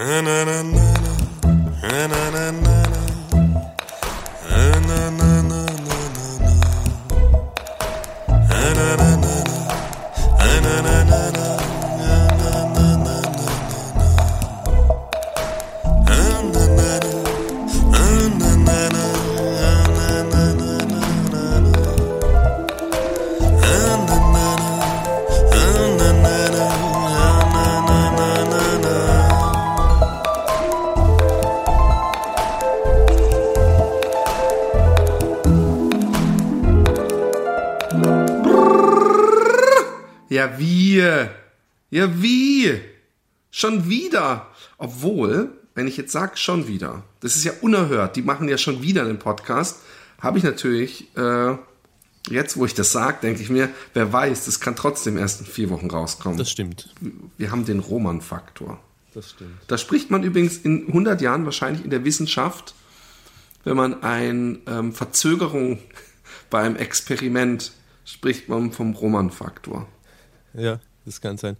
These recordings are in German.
Ja, ich jetzt sage, schon wieder, das ist ja unerhört, die machen ja schon wieder einen Podcast, habe ich natürlich, äh, jetzt wo ich das sage, denke ich mir, wer weiß, das kann trotzdem erst in vier Wochen rauskommen. Das stimmt. Wir haben den Roman-Faktor. Das stimmt. Da spricht man übrigens in 100 Jahren wahrscheinlich in der Wissenschaft, wenn man eine ähm, Verzögerung bei einem Experiment spricht man vom Roman-Faktor. Ja, das kann sein.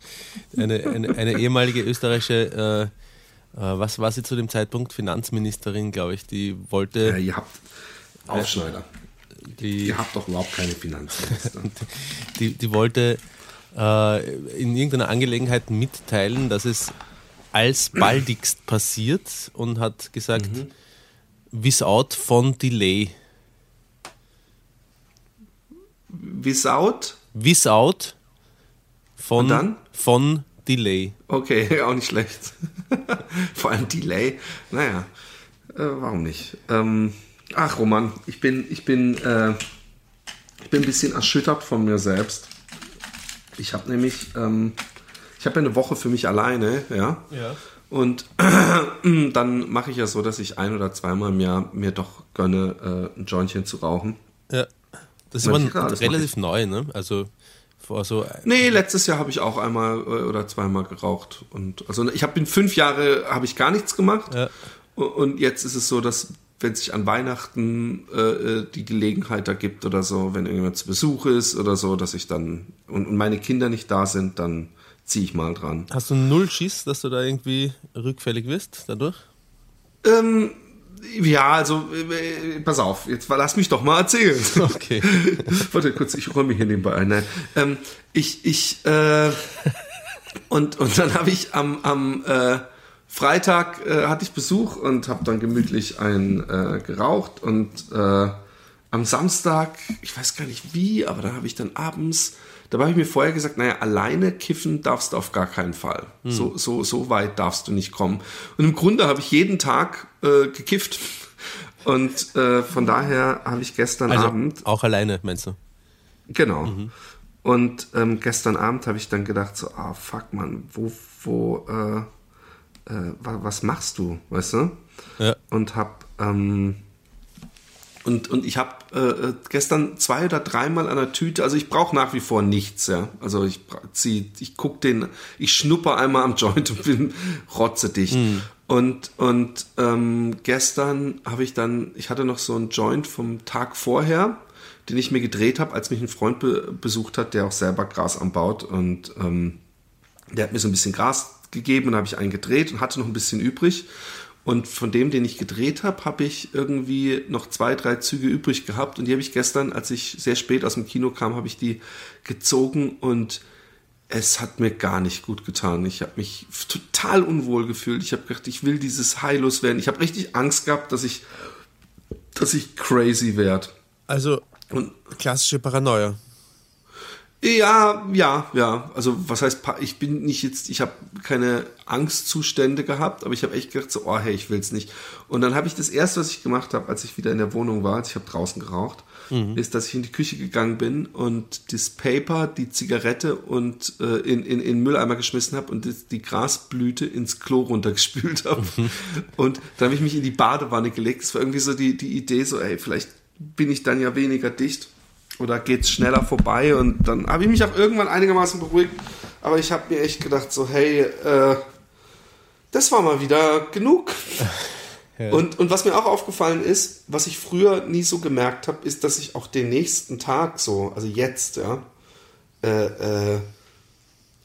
Eine, eine, eine ehemalige österreichische, äh, was war sie zu dem Zeitpunkt? Finanzministerin, glaube ich, die wollte. Ja, ihr habt Aufschneider. Die, Ihr habt doch überhaupt keine Finanzminister. die, die wollte äh, in irgendeiner Angelegenheit mitteilen, dass es alsbaldigst passiert und hat gesagt, Mhm. without von Delay. Without? Without von, von Delay. Okay, auch nicht schlecht. Vor allem Delay. Naja, äh, warum nicht? Ähm, ach, Roman, ich bin, ich bin, äh, ich bin ein bisschen erschüttert von mir selbst. Ich habe nämlich, ähm, ich habe eine Woche für mich alleine, ja. Ja. Und dann mache ich ja so, dass ich ein oder zweimal im Jahr mir doch gönne, äh, ein Jointchen zu rauchen. Ja. Das ist mach relativ neu, ne? Also vor so Nee, letztes Jahr habe ich auch einmal äh, oder zweimal geraucht. Und also ich habe in fünf Jahre habe ich gar nichts gemacht. Ja. Und jetzt ist es so, dass wenn sich an Weihnachten äh, äh, die Gelegenheit da gibt oder so, wenn irgendjemand zu Besuch ist oder so, dass ich dann und, und meine Kinder nicht da sind, dann ziehe ich mal dran. Hast du null Schiss, dass du da irgendwie rückfällig wirst dadurch? Ähm, ja, also äh, pass auf, jetzt lass mich doch mal erzählen. Okay. Warte kurz, ich räume hier nebenbei ein. Nein. Ähm, ich, ich, äh, und, und dann habe ich am, am äh, Freitag äh, hatte ich Besuch und habe dann gemütlich ein äh, geraucht und äh, am Samstag, ich weiß gar nicht wie, aber da habe ich dann abends, da habe ich mir vorher gesagt, naja, alleine kiffen darfst du auf gar keinen Fall. So, so, so weit darfst du nicht kommen. Und im Grunde habe ich jeden Tag äh, gekifft. Und äh, von daher habe ich gestern Also Abend auch alleine, meinst du? Genau. Und ähm, gestern Abend habe ich dann gedacht, so, ah, fuck, man, wo, wo, äh, äh, wa- was machst du, weißt du? Ja. Und hab, ähm, und, und ich habe äh, äh, gestern zwei oder dreimal an der Tüte, also ich brauche nach wie vor nichts, ja. Also ich zieh, ich guck den, ich schnupper einmal am Joint und bin rotzedicht. Und, und ähm, gestern habe ich dann, ich hatte noch so einen Joint vom Tag vorher, den ich mir gedreht habe, als mich ein Freund be besucht hat, der auch selber Gras anbaut. Und ähm, der hat mir so ein bisschen Gras gegeben und habe ich einen gedreht und hatte noch ein bisschen übrig. Und von dem, den ich gedreht habe, habe ich irgendwie noch zwei, drei Züge übrig gehabt. Und die habe ich gestern, als ich sehr spät aus dem Kino kam, habe ich die gezogen und es hat mir gar nicht gut getan. Ich habe mich total unwohl gefühlt. Ich habe gedacht, ich will dieses High loswerden. Ich habe richtig Angst gehabt, dass ich, dass ich crazy werde. Also Und klassische Paranoia. Ja, ja, ja. Also was heißt, ich bin nicht jetzt, ich habe keine Angstzustände gehabt, aber ich habe echt gedacht, so, oh hey, ich will's nicht. Und dann habe ich das erste, was ich gemacht habe, als ich wieder in der Wohnung war, ich habe draußen geraucht, ist, dass ich in die Küche gegangen bin und das Paper, die Zigarette und äh, in, in, in den Mülleimer geschmissen habe und das, die Grasblüte ins Klo runtergespült habe. Und dann habe ich mich in die Badewanne gelegt. Es war irgendwie so die, die Idee, so, ey, vielleicht bin ich dann ja weniger dicht oder geht's schneller vorbei? Und dann habe ich mich auch irgendwann einigermaßen beruhigt, aber ich habe mir echt gedacht so, hey, äh, das war mal wieder genug. Und, und was mir auch aufgefallen ist, was ich früher nie so gemerkt habe, ist, dass ich auch den nächsten Tag so, also jetzt, ja, äh, äh,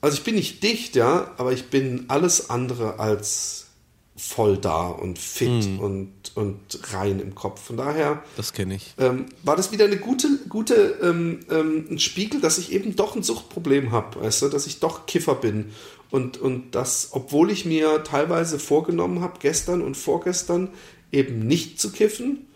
also ich bin nicht dicht, ja, aber ich bin alles andere als voll da und fit mhm. und, und rein im Kopf. Von daher. Das kenne ich. Ähm, war das wieder eine gute, gute ähm, ähm, ein Spiegel, dass ich eben doch ein Suchtproblem habe, weißt du, dass ich doch Kiffer bin. Und, und das, obwohl ich mir teilweise vorgenommen habe, gestern und vorgestern eben nicht zu kiffen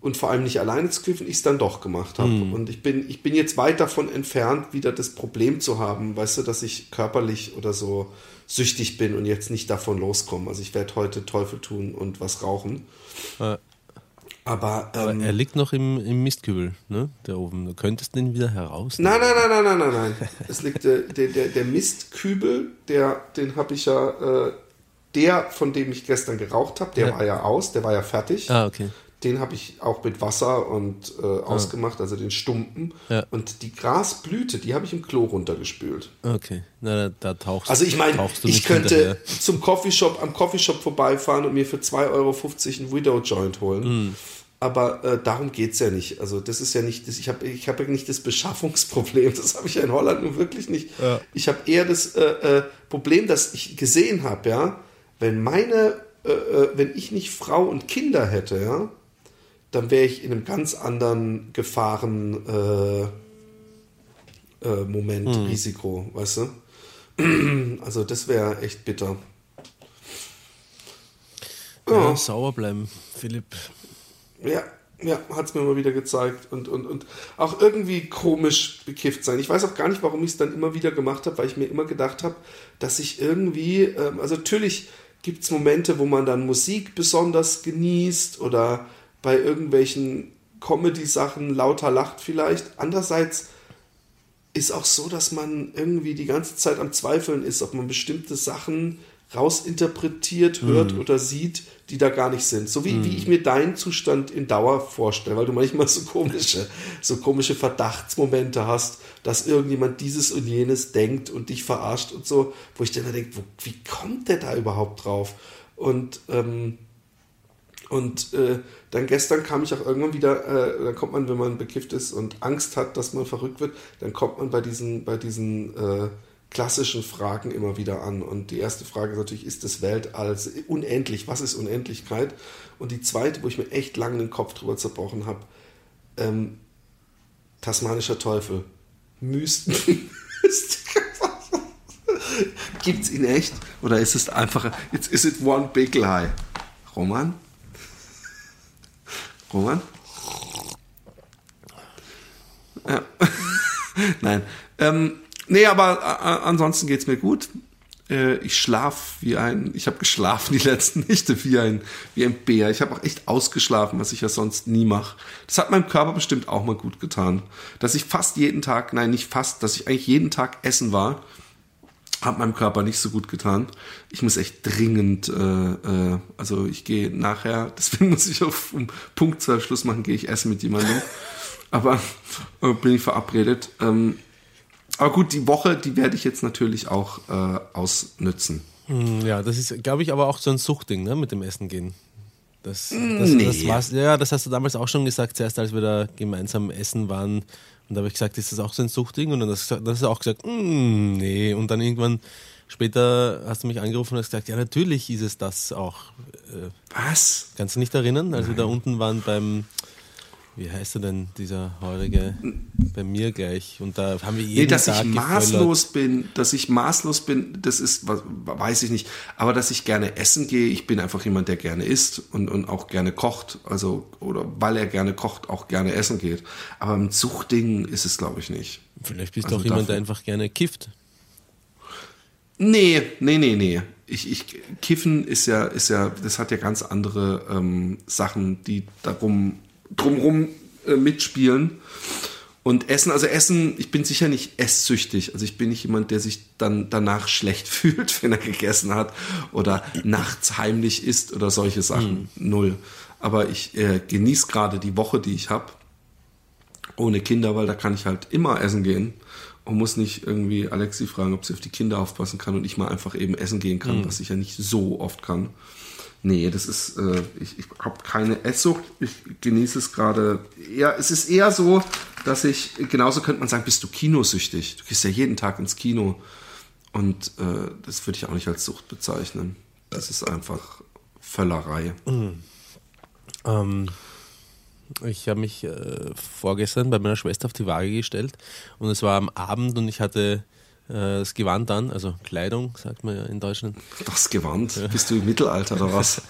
und vor allem nicht alleine zu kiffen, ich es dann doch gemacht habe. Mhm. Und ich bin, ich bin jetzt weit davon entfernt, wieder das Problem zu haben, weißt du, dass ich körperlich oder so süchtig bin und jetzt nicht davon loskomme. Also ich werde heute Teufel tun und was rauchen. Äh, aber, ähm, aber, er liegt noch im, im Mistkübel, ne? Der oben. Du könntest den wieder heraus. Nein, nein, nein, nein, nein, nein, nein. es liegt der, der, der, der Mistkübel, der, den habe ich ja, äh, der, von dem ich gestern geraucht habe, der ja. war ja aus, der war ja fertig. Ah, okay. Den habe ich auch mit Wasser und äh, ausgemacht, also den Stumpen. Ja. Und die Grasblüte, die habe ich im Klo runtergespült. Okay, na, da, da tauchst Also ich meine, ich könnte hinterher. zum Coffeeshop, am Coffeeshop vorbeifahren und mir für 2,50 Euro einen Widow Joint holen. Mm. Aber äh, darum geht es ja nicht. Also das ist ja nicht, das, ich habe ich hab ja nicht das Beschaffungsproblem, das habe ich ja in Holland nun wirklich nicht. Ja. Ich habe eher das äh, äh, Problem, dass ich gesehen habe, ja, wenn meine, äh, äh, wenn ich nicht Frau und Kinder hätte, ja, dann wäre ich in einem ganz anderen Gefahren äh, äh, Moment, hm. Risiko, weißt du? Also das wäre echt bitter. Ja, ja, sauer bleiben, Philipp. Ja, ja, hat es mir mal wieder gezeigt. Und, und, und auch irgendwie komisch bekifft sein. Ich weiß auch gar nicht, warum ich es dann immer wieder gemacht habe, weil ich mir immer gedacht habe, dass ich irgendwie, ähm, also natürlich gibt es Momente, wo man dann Musik besonders genießt oder bei irgendwelchen Comedy-Sachen lauter lacht vielleicht. Andererseits ist auch so, dass man irgendwie die ganze Zeit am Zweifeln ist, ob man bestimmte Sachen rausinterpretiert, hört mhm. oder sieht, die da gar nicht sind. So wie, mhm. wie ich mir deinen Zustand in Dauer vorstelle, weil du manchmal so komische, so komische Verdachtsmomente hast, dass irgendjemand dieses und jenes denkt und dich verarscht und so, wo ich dann denke, wo, wie kommt der da überhaupt drauf? Und ähm, und äh, dann gestern kam ich auch irgendwann wieder, äh, dann kommt man, wenn man bekifft ist und Angst hat, dass man verrückt wird, dann kommt man bei diesen, bei diesen äh, klassischen Fragen immer wieder an. Und die erste Frage ist natürlich, ist das Weltall unendlich? Was ist Unendlichkeit? Und die zweite, wo ich mir echt lange den Kopf drüber zerbrochen habe, ähm, tasmanischer Teufel. Mysten. Gibt's ihn echt? Oder ist es einfach, it's, is it one big lie? Roman? Roman? Ja. Nein. Ähm, nee, aber äh, ansonsten geht's mir gut. Äh, ich schlaf wie ein, ich habe geschlafen die letzten Nächte wie ein, wie ein Bär. Ich habe auch echt ausgeschlafen, was ich ja sonst nie mache. Das hat meinem Körper bestimmt auch mal gut getan. Dass ich fast jeden Tag, nein, nicht fast, dass ich eigentlich jeden Tag essen war hat meinem Körper nicht so gut getan. Ich muss echt dringend, äh, äh, also ich gehe nachher, deswegen muss ich auf um Punkt 12 Schluss machen, gehe ich essen mit jemandem. Aber äh, bin ich verabredet. Ähm, aber gut, die Woche, die werde ich jetzt natürlich auch äh, ausnützen. Hm, ja, das ist, glaube ich, aber auch so ein Suchtding, ne, mit dem Essen gehen. Das, das, nee. das war's. Ja, das hast du damals auch schon gesagt, zuerst als wir da gemeinsam essen waren und da habe ich gesagt, ist das auch so ein Suchtding? Und dann hast du auch gesagt, mm, nee. Und dann irgendwann später hast du mich angerufen und hast gesagt, ja, natürlich ist es das auch. Äh, Was? Kannst du nicht erinnern, als Nein. wir da unten waren beim wie heißt er denn, dieser Heurige, bei mir gleich. Und da haben wir jeden nee, dass Tag ich maßlos bin, dass ich maßlos bin, das ist, weiß ich nicht. Aber dass ich gerne essen gehe, ich bin einfach jemand, der gerne isst und, und auch gerne kocht. Also, oder weil er gerne kocht, auch gerne essen geht. Aber im Zuchtding ist es, glaube ich, nicht. Vielleicht bist du also auch jemand, der einfach gerne kifft. Nee, nee, nee, nee. Ich, ich, Kiffen ist ja, ist ja, das hat ja ganz andere ähm, Sachen, die darum drumherum äh, mitspielen. Und Essen, also Essen, ich bin sicher nicht esssüchtig. Also ich bin nicht jemand, der sich dann danach schlecht fühlt, wenn er gegessen hat oder nachts heimlich isst oder solche Sachen. Mhm. Null. Aber ich äh, genieße gerade die Woche, die ich habe, ohne Kinder, weil da kann ich halt immer essen gehen und muss nicht irgendwie Alexi fragen, ob sie auf die Kinder aufpassen kann und ich mal einfach eben essen gehen kann, mhm. was ich ja nicht so oft kann. Nee, das ist, äh, ich, ich habe keine Esssucht. Ich genieße es gerade. Ja, es ist eher so, dass ich, genauso könnte man sagen, bist du kinosüchtig. Du gehst ja jeden Tag ins Kino. Und äh, das würde ich auch nicht als Sucht bezeichnen. Das ist einfach Völlerei. Ähm, ich habe mich äh, vorgestern bei meiner Schwester auf die Waage gestellt und es war am Abend und ich hatte das Gewand an, also Kleidung, sagt man ja in Deutschland. Das Gewand? Bist du im Mittelalter oder was?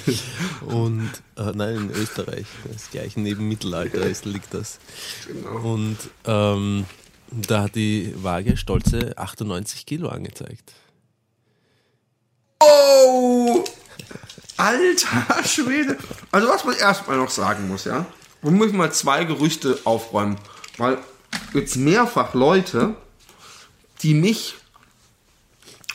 Und äh, nein, in Österreich, das gleich neben Mittelalter ist, liegt das. Genau. Und ähm, da hat die Waage stolze 98 Kilo angezeigt. Oh! Alter Schwede. Also was man erstmal noch sagen muss, ja. Wir müssen mal zwei Gerüchte aufräumen. Weil jetzt mehrfach Leute, die mich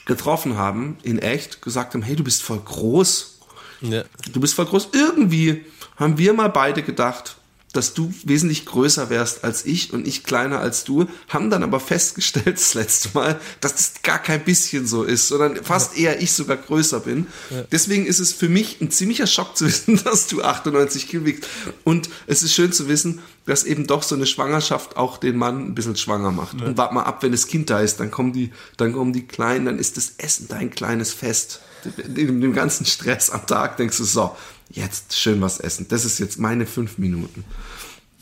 getroffen haben, in echt, gesagt haben, hey, du bist voll groß. Ja. Du bist voll groß. Irgendwie haben wir mal beide gedacht, dass du wesentlich größer wärst als ich und ich kleiner als du, haben dann aber festgestellt das letzte Mal, dass das gar kein bisschen so ist, sondern fast eher ich sogar größer bin. Deswegen ist es für mich ein ziemlicher Schock zu wissen, dass du 98 Kilo wiegst. Und es ist schön zu wissen, dass eben doch so eine Schwangerschaft auch den Mann ein bisschen schwanger macht. Und wart mal ab, wenn das Kind da ist, dann kommen die, dann kommen die Kleinen, dann ist das Essen dein kleines Fest. In dem ganzen Stress am Tag denkst du so, jetzt schön was essen. Das ist jetzt meine fünf Minuten.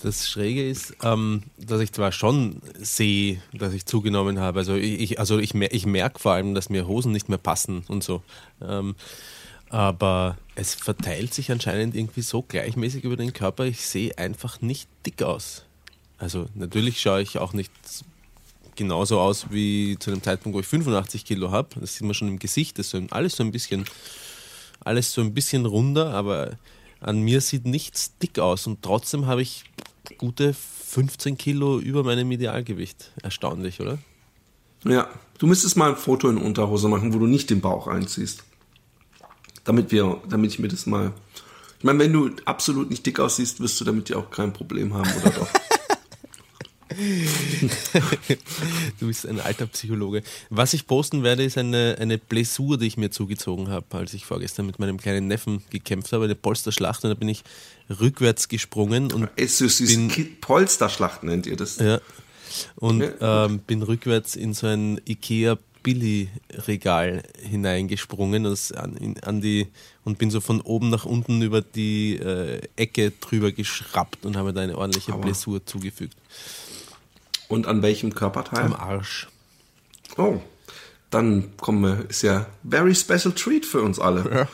Das Schräge ist, ähm, dass ich zwar schon sehe, dass ich zugenommen habe. Also ich, also ich, mer- ich merke vor allem, dass mir Hosen nicht mehr passen und so. Ähm, aber es verteilt sich anscheinend irgendwie so gleichmäßig über den Körper. Ich sehe einfach nicht dick aus. Also natürlich schaue ich auch nicht genauso aus wie zu dem Zeitpunkt, wo ich 85 Kilo habe. Das sieht man schon im Gesicht. Das ist alles so ein bisschen, alles so ein bisschen runder, aber an mir sieht nichts dick aus und trotzdem habe ich gute 15 Kilo über meinem Idealgewicht. Erstaunlich, oder? Ja, du müsstest mal ein Foto in Unterhose machen, wo du nicht den Bauch einziehst. Damit wir, damit ich mir das mal. Ich meine, wenn du absolut nicht dick aussiehst, wirst du damit ja auch kein Problem haben, oder doch? Du bist ein alter Psychologe. Was ich posten werde, ist eine, eine Blessur, die ich mir zugezogen habe, als ich vorgestern mit meinem kleinen Neffen gekämpft habe, eine Polsterschlacht. Und da bin ich rückwärts gesprungen und Es ist Bin- Polsterschlacht nennt ihr das. Ja. Und Ja. ähm, bin rückwärts in so ein Ikea Billy-Regal hineingesprungen an, an die, und bin so von oben nach unten über die äh, Ecke drüber geschraubt und habe da eine ordentliche Aua. Blessur zugefügt. Und an welchem Körperteil? Am Arsch. Oh, dann kommen wir, ist ja very special treat für uns alle.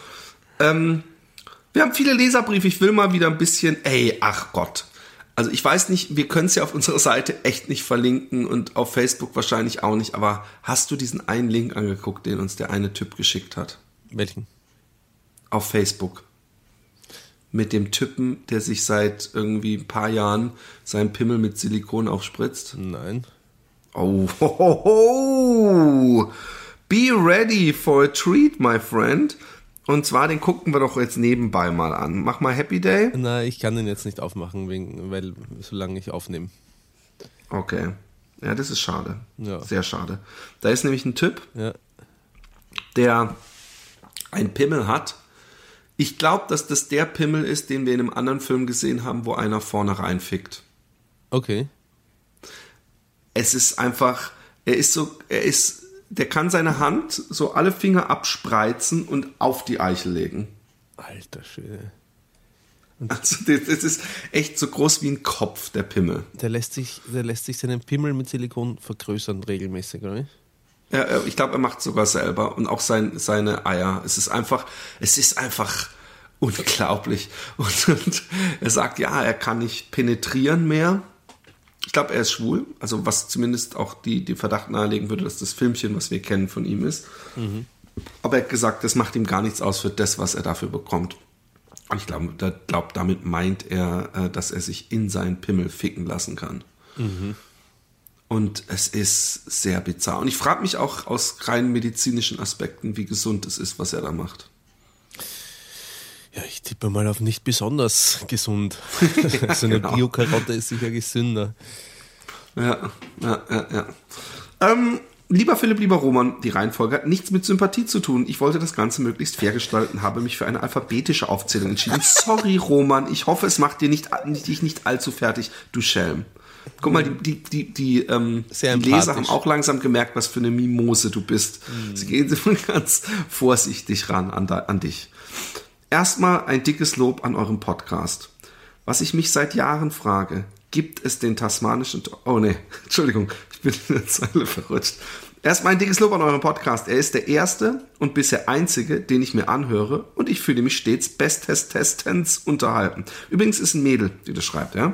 Ähm, wir haben viele Leserbriefe, ich will mal wieder ein bisschen, ey, ach Gott. Also ich weiß nicht, wir können es ja auf unserer Seite echt nicht verlinken und auf Facebook wahrscheinlich auch nicht, aber hast du diesen einen Link angeguckt, den uns der eine Typ geschickt hat? Welchen? Auf Facebook. Mit dem Typen, der sich seit irgendwie ein paar Jahren seinen Pimmel mit Silikon aufspritzt. Nein. Oh, ho, ho, ho. Be ready for a treat, my friend. Und zwar, den gucken wir doch jetzt nebenbei mal an. Mach mal Happy Day. Na, ich kann den jetzt nicht aufmachen, wegen, weil solange ich aufnehme. Okay. Ja, das ist schade. Ja. Sehr schade. Da ist nämlich ein Typ, Ja. der ein Pimmel hat. Ich glaube, dass das der Pimmel ist, den wir in einem anderen Film gesehen haben, wo einer vorne reinfickt. Okay. es ist einfach, er ist so, er ist, der kann seine Hand so alle Finger abspreizen und auf die Eichel legen. Alter Schwede. Also das, das ist echt so groß wie ein Kopf, der Pimmel. Der lässt sich, der lässt sich seinen Pimmel mit Silikon vergrößern regelmäßig, oder? Er, ich glaube, er macht sogar selber und auch sein, seine Eier. Es ist einfach, es ist einfach unglaublich. Und, und er sagt, ja, er kann nicht penetrieren mehr. Ich glaube, er ist schwul, also was zumindest auch die, die Verdacht nahelegen würde, dass das Filmchen, was wir kennen von ihm ist. Aber er hat gesagt, das macht ihm gar nichts aus für das, was er dafür bekommt. Und ich glaube, da, glaub, damit meint er, äh, dass er sich in seinen Pimmel ficken lassen kann. Und es ist sehr bizarr. Und ich frage mich auch aus rein medizinischen Aspekten, wie gesund es ist, was er da macht. Ja, ich tippe mal auf nicht besonders gesund. so eine Genau. Bio-Karotte ist sicher gesünder. Ja, ja, ja, ja. Ähm, lieber Philipp, lieber Roman, die Reihenfolge hat nichts mit Sympathie zu tun. Ich wollte das Ganze möglichst fair gestalten, habe mich für eine alphabetische Aufzählung entschieden. Sorry, Roman, ich hoffe, es macht dir nicht, dich nicht allzu fertig, du Schelm. Guck mal, die, die, die, die, ähm, die Leser haben auch langsam gemerkt, was für eine Mimose du bist. Sie gehen ganz vorsichtig ran an, da, an dich. Erstmal ein dickes Lob an eurem Podcast. Was ich mich seit Jahren frage, gibt es den tasmanischen... Oh nee, Entschuldigung, ich bin in der Zeile verrutscht. Erstmal ein dickes Lob an euren Podcast. Er ist der erste und bisher einzige, den ich mir anhöre und ich fühle mich stets bestestestens unterhalten. Übrigens ist ein Mädel, die das schreibt, ja?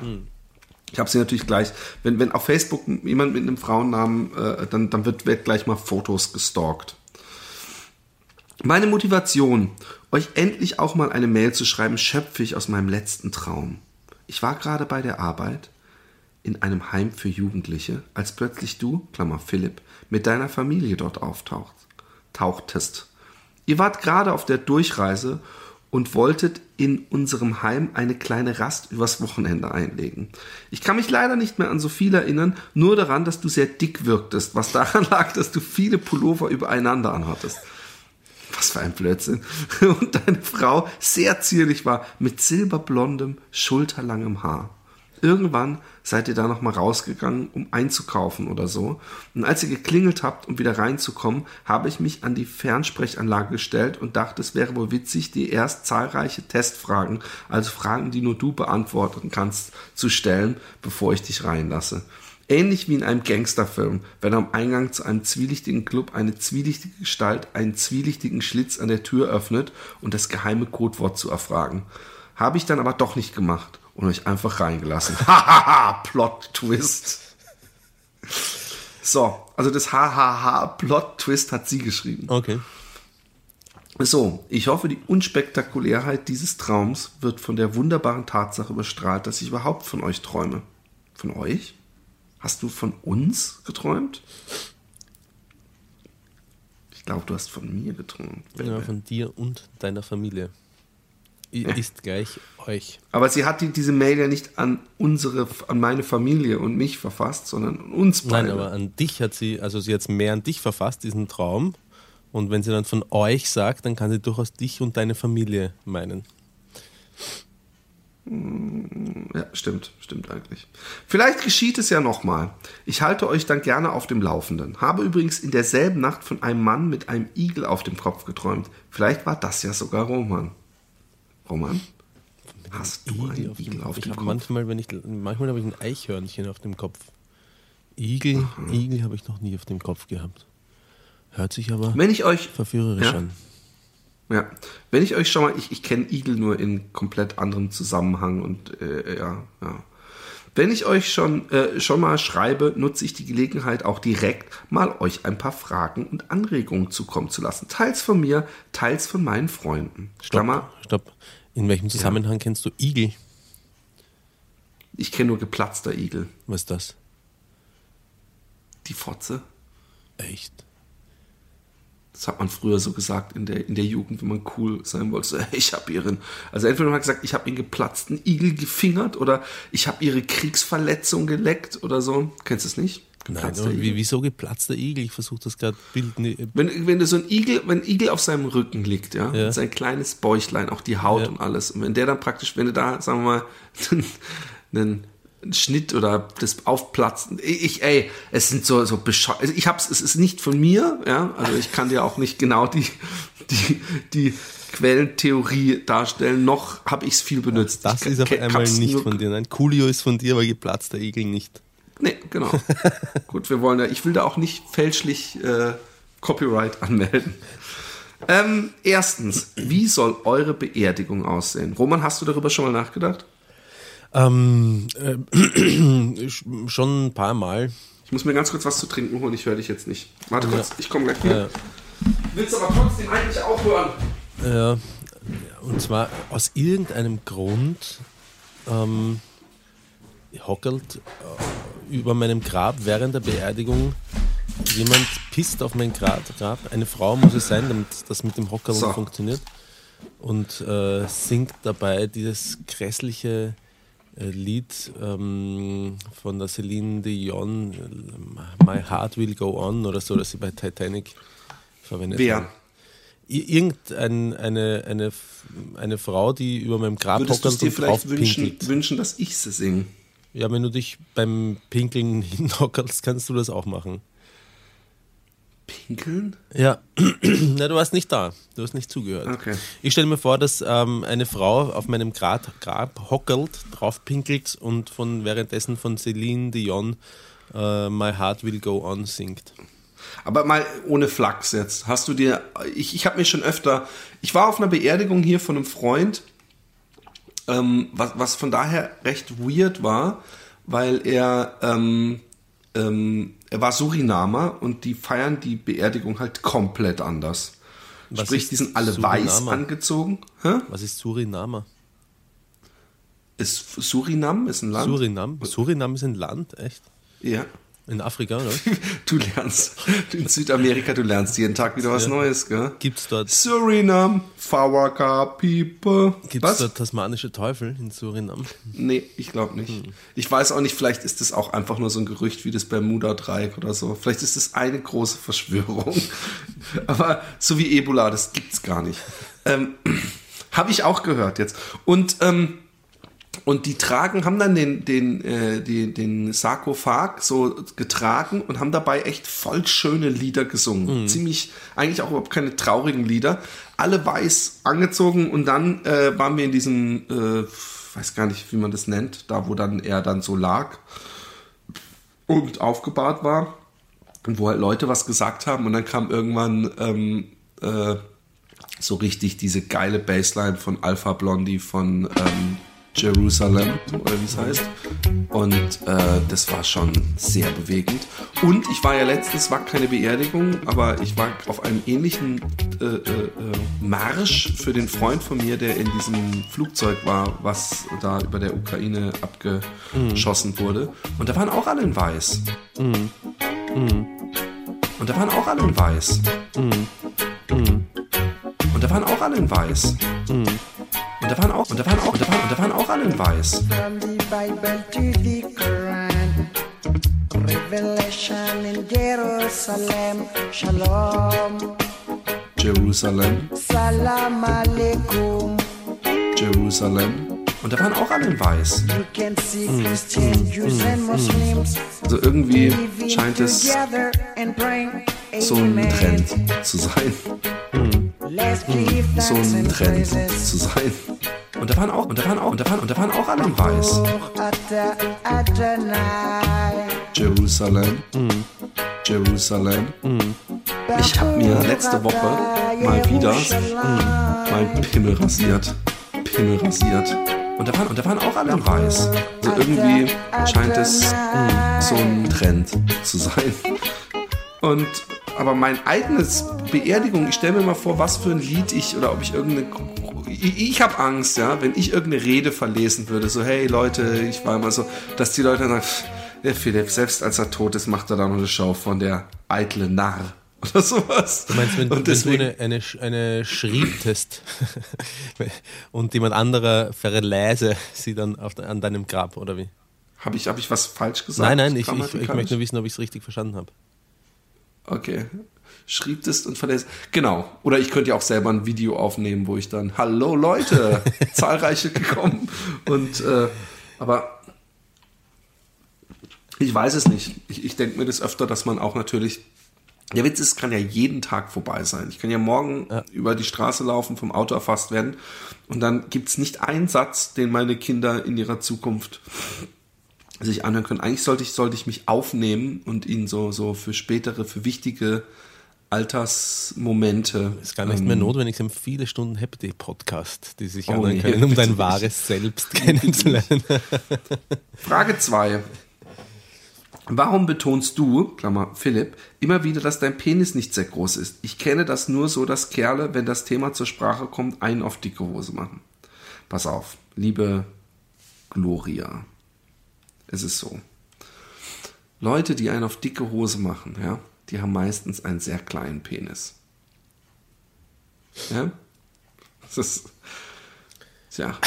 Ich habe sie natürlich gleich, wenn, wenn auf Facebook jemand mit einem Frauennamen, äh, dann, dann wird, wird gleich mal Fotos gestalkt. Meine Motivation, euch endlich auch mal eine Mail zu schreiben, schöpfe ich aus meinem letzten Traum. Ich war gerade bei der Arbeit in einem Heim für Jugendliche, als plötzlich du, Klammer Philipp, mit deiner Familie dort auftaucht, tauchtest. Ihr wart gerade auf der Durchreise und wolltet in unserem Heim eine kleine Rast übers Wochenende einlegen. Ich kann mich leider nicht mehr an so viel erinnern, nur daran, dass du sehr dick wirktest, was daran lag, dass du viele Pullover übereinander anhattest. Was für ein Blödsinn. Und deine Frau sehr zierlich war, mit silberblondem, schulterlangem Haar. Irgendwann seid ihr da nochmal rausgegangen, um einzukaufen oder so. Und als ihr geklingelt habt, um wieder reinzukommen, habe ich mich an die Fernsprechanlage gestellt und dachte, es wäre wohl witzig, dir erst zahlreiche Testfragen, also Fragen, die nur du beantworten kannst, zu stellen, bevor ich dich reinlasse. Ähnlich wie in einem Gangsterfilm, wenn am Eingang zu einem zwielichtigen Club eine zwielichtige Gestalt einen zwielichtigen Schlitz an der Tür öffnet und das geheime Codewort zu erfragen. Habe ich dann aber doch nicht gemacht und euch einfach reingelassen. Hahaha, Plot-Twist. So, also das Hahaha, Plot-Twist hat sie geschrieben. Okay. So, ich hoffe, die Unspektakulärheit dieses Traums wird von der wunderbaren Tatsache überstrahlt, dass ich überhaupt von euch träume. Von euch? Hast du von uns geträumt? Ich glaube, du hast von mir geträumt. Ja, von dir und deiner Familie. Ist gleich euch. Aber sie hat die, diese Mail ja nicht an unsere, an meine Familie und mich verfasst, sondern an uns beide. Nein, aber an dich hat sie, also sie hat es mehr an dich verfasst, diesen Traum. Und wenn sie dann von euch sagt, dann kann sie durchaus dich und deine Familie meinen. Ja, stimmt, stimmt eigentlich. Vielleicht geschieht es ja nochmal. Ich halte euch dann gerne auf dem Laufenden. Habe übrigens in derselben Nacht von einem Mann mit einem Igel auf dem Kopf geträumt. Vielleicht war das ja sogar Roman. Roman? Hast du einen auf Igel dem, auf dem hab Kopf? manchmal, wenn ich, manchmal habe ich ein Eichhörnchen auf dem Kopf. Igel, Igel habe ich noch nie auf dem Kopf gehabt. Hört sich aber Wenn ich euch, verführerisch Ja. an. ja, wenn ich euch schon mal, ich, ich kenne Igel nur in komplett anderem Zusammenhang und äh, ja, ja. Wenn ich euch schon, äh, schon mal schreibe, nutze ich die Gelegenheit auch direkt mal euch ein paar Fragen und Anregungen zukommen zu lassen. Teils von mir, teils von meinen Freunden. Klammer, Stopp. In welchem Zusammenhang kennst du Igel? ich kenne nur geplatzter Igel. Was ist das? Die Fotze. Echt? Das hat man früher so gesagt in der, in der Jugend, wenn man cool sein wollte. So, ich habe ihren, also entweder man hat gesagt, ich habe ihren geplatzten Igel gefingert oder ich habe ihre Kriegsverletzung geleckt oder so. Kennst du es nicht? Nein, Geplatzter aber Igel. wie, wieso geplatzter Igel? Ich versuche das gerade Bild. ne- Wenn, wenn du so ein Igel, wenn ein Igel auf seinem Rücken liegt, ja, Ja. sein kleines Bäuchlein, auch die Haut Ja. und alles, und wenn der dann praktisch, wenn du da, sagen wir mal, einen, einen Schnitt oder das Aufplatzen, ich, ey, es sind so, so bescheuert, also ich hab's, es ist nicht von mir, ja, also ich kann dir auch nicht genau die, die, die Quellentheorie darstellen, noch habe ich es viel benutzt. Das Ich ist auf einmal nicht von dir. Nein, Coolio ist von dir, aber geplatzter Igel nicht. Nee, genau. Gut, wir wollen ja, ich will da auch nicht fälschlich äh, Copyright anmelden. Ähm, erstens, wie soll eure Beerdigung aussehen? Roman, hast du darüber schon mal nachgedacht? Ähm, äh, sch- schon ein paar Mal. Ich muss mir ganz kurz was zu trinken holen, ich höre dich jetzt nicht. Warte kurz, ich komme gleich Ja. wieder. Willst aber trotzdem eigentlich auch hören? Ja, und zwar aus irgendeinem Grund ähm, hockelt äh, über meinem Grab während der Beerdigung jemand pisst auf mein Grab. Grab. Eine Frau muss es sein, damit das mit dem Hockerl So. funktioniert. Und äh, singt dabei dieses grässliche Lied ähm, von der Celine Dion, äh, My Heart Will Go On oder so, das sie bei Titanic verwendet haben. Wer? I- Irgendeine eine, eine, eine Frau, die über meinem Grab Würdest hockert dir und vielleicht wünschen, wünschen, dass ich sie singe? Ja, wenn du dich beim Pinkeln hinhockerst, kannst du das auch machen. Pinkeln? Ja, Na, du warst nicht da. Du hast nicht zugehört. Okay. Ich stelle mir vor, dass ähm, eine Frau auf meinem Grab, Grab hockelt, drauf pinkelt und von währenddessen von Celine Dion äh, My Heart Will Go On singt. Aber mal ohne Flachs jetzt. Hast du dir, ich, ich habe mir schon öfter, ich war auf einer Beerdigung hier von einem Freund, ähm, was, was von daher recht weird war, weil er, ähm, ähm, er war Surinamer und die feiern die Beerdigung halt komplett anders. Was Sprich, die sind alle Surinamer? weiß angezogen. Hä? Was ist Suriname? Ist Surinam ist ein Land? Surinam? Surinam ist ein Land, echt? ja. In Afrika, oder? Du lernst in Südamerika, du lernst jeden Tag wieder was Ja. Neues, gell? Gibt es dort, Surinam, Fawaka, People. gibt's Was? dort tasmanische Teufel in Surinam? Nee, ich glaube nicht. Hm. Ich weiß auch nicht, vielleicht ist das auch einfach nur so ein Gerücht wie das Bermuda-Dreieck oder so. Vielleicht ist das eine große Verschwörung. Aber so wie Ebola, das gibt's gar nicht. Ähm, Habe ich auch gehört jetzt. Und, ähm, und die tragen, haben dann den, den, äh, den, den Sarkophag so getragen und haben dabei echt voll schöne Lieder gesungen. Ziemlich, eigentlich auch überhaupt keine traurigen Lieder. Alle weiß angezogen und dann äh, waren wir in diesem, äh, weiß gar nicht, wie man das nennt, da wo dann er dann so lag und aufgebahrt war und wo halt Leute was gesagt haben und dann kam irgendwann ähm, äh, so richtig diese geile Bassline von Alpha Blondie von ähm, Jerusalem oder wie es heißt. Und äh, das war schon sehr bewegend. Und ich war ja letztens war keine Beerdigung aber ich war auf einem ähnlichen äh, äh, Marsch für den Freund von mir der in diesem Flugzeug war was da über der Ukraine abgeschossen wurde. Und da waren auch alle in weiß. Und da waren auch alle in weiß. Und da waren auch alle in weiß. Und da waren auch, und da waren auch, und da waren, und da waren auch alle in weiß. From the Bible to the Quran. Revelation in Jerusalem. Shalom. Jerusalem, Salam alaikum. Jerusalem. Und da waren auch alle in weiß. Also irgendwie scheint es so ein. Trend zu sein. So ein Trend zu sein. Und da waren auch, und da waren auch, und da waren, und da waren auch alle in weiß. Ata Adonai. Jerusalem, Jerusalem. Ich habe mir letzte Woche mal wieder mein Pimmel rasiert. Pimmel rasiert. Und da waren, und da waren auch alle in weiß. Also irgendwie scheint es mh, so ein Trend zu sein. Und aber mein eigenes Beerdigung, ich stelle mir mal vor, was für ein Lied ich oder ob ich irgendeine ich, ich habe Angst, ja, wenn ich irgendeine Rede verlesen würde, so hey Leute, ich war immer so, dass die Leute dann sagen, der Philipp, selbst als er tot ist, macht er da noch eine Show von der eitle Narr oder sowas. Du meinst, wenn, Und wenn deswegen, du eine, eine, eine schriebtest und jemand anderer verlese sie dann auf, an deinem Grab, oder wie? habe ich, hab ich was falsch gesagt? Nein, nein, ich, ich, ich möchte nur wissen, ob ich es richtig verstanden habe. Okay. Schriebtest und verlässt. Genau. Oder ich könnte ja auch selber ein Video aufnehmen, wo ich dann, hallo Leute, zahlreiche gekommen. Und äh, aber ich weiß es nicht. Ich, ich denke mir das öfter, dass man auch natürlich. Der Witz ist, es kann ja jeden Tag vorbei sein. Ich kann ja morgen über die Straße laufen, vom Auto erfasst werden. Und dann gibt es nicht einen Satz, den meine Kinder in ihrer Zukunft sich anhören können. Eigentlich sollte ich, sollte ich mich aufnehmen und ihnen so, so für spätere, für wichtige Altersmomente. Ist gar nicht ähm, mehr notwendig, sie haben viele Stunden Happy Day Podcast, die sich Oh, anhören nee, können, um dein wahres Selbst kennenzulernen. Frage 2. Warum betonst du, Klammer Philipp, immer wieder, dass dein Penis nicht sehr groß ist? Ich kenne das nur so, dass Kerle, wenn das Thema zur Sprache kommt, einen auf dicke Hose machen. Pass auf, liebe Gloria. Es ist so. Leute, die einen auf dicke Hose machen, ja, die haben meistens einen sehr kleinen Penis. Ja? Das ist. Tja.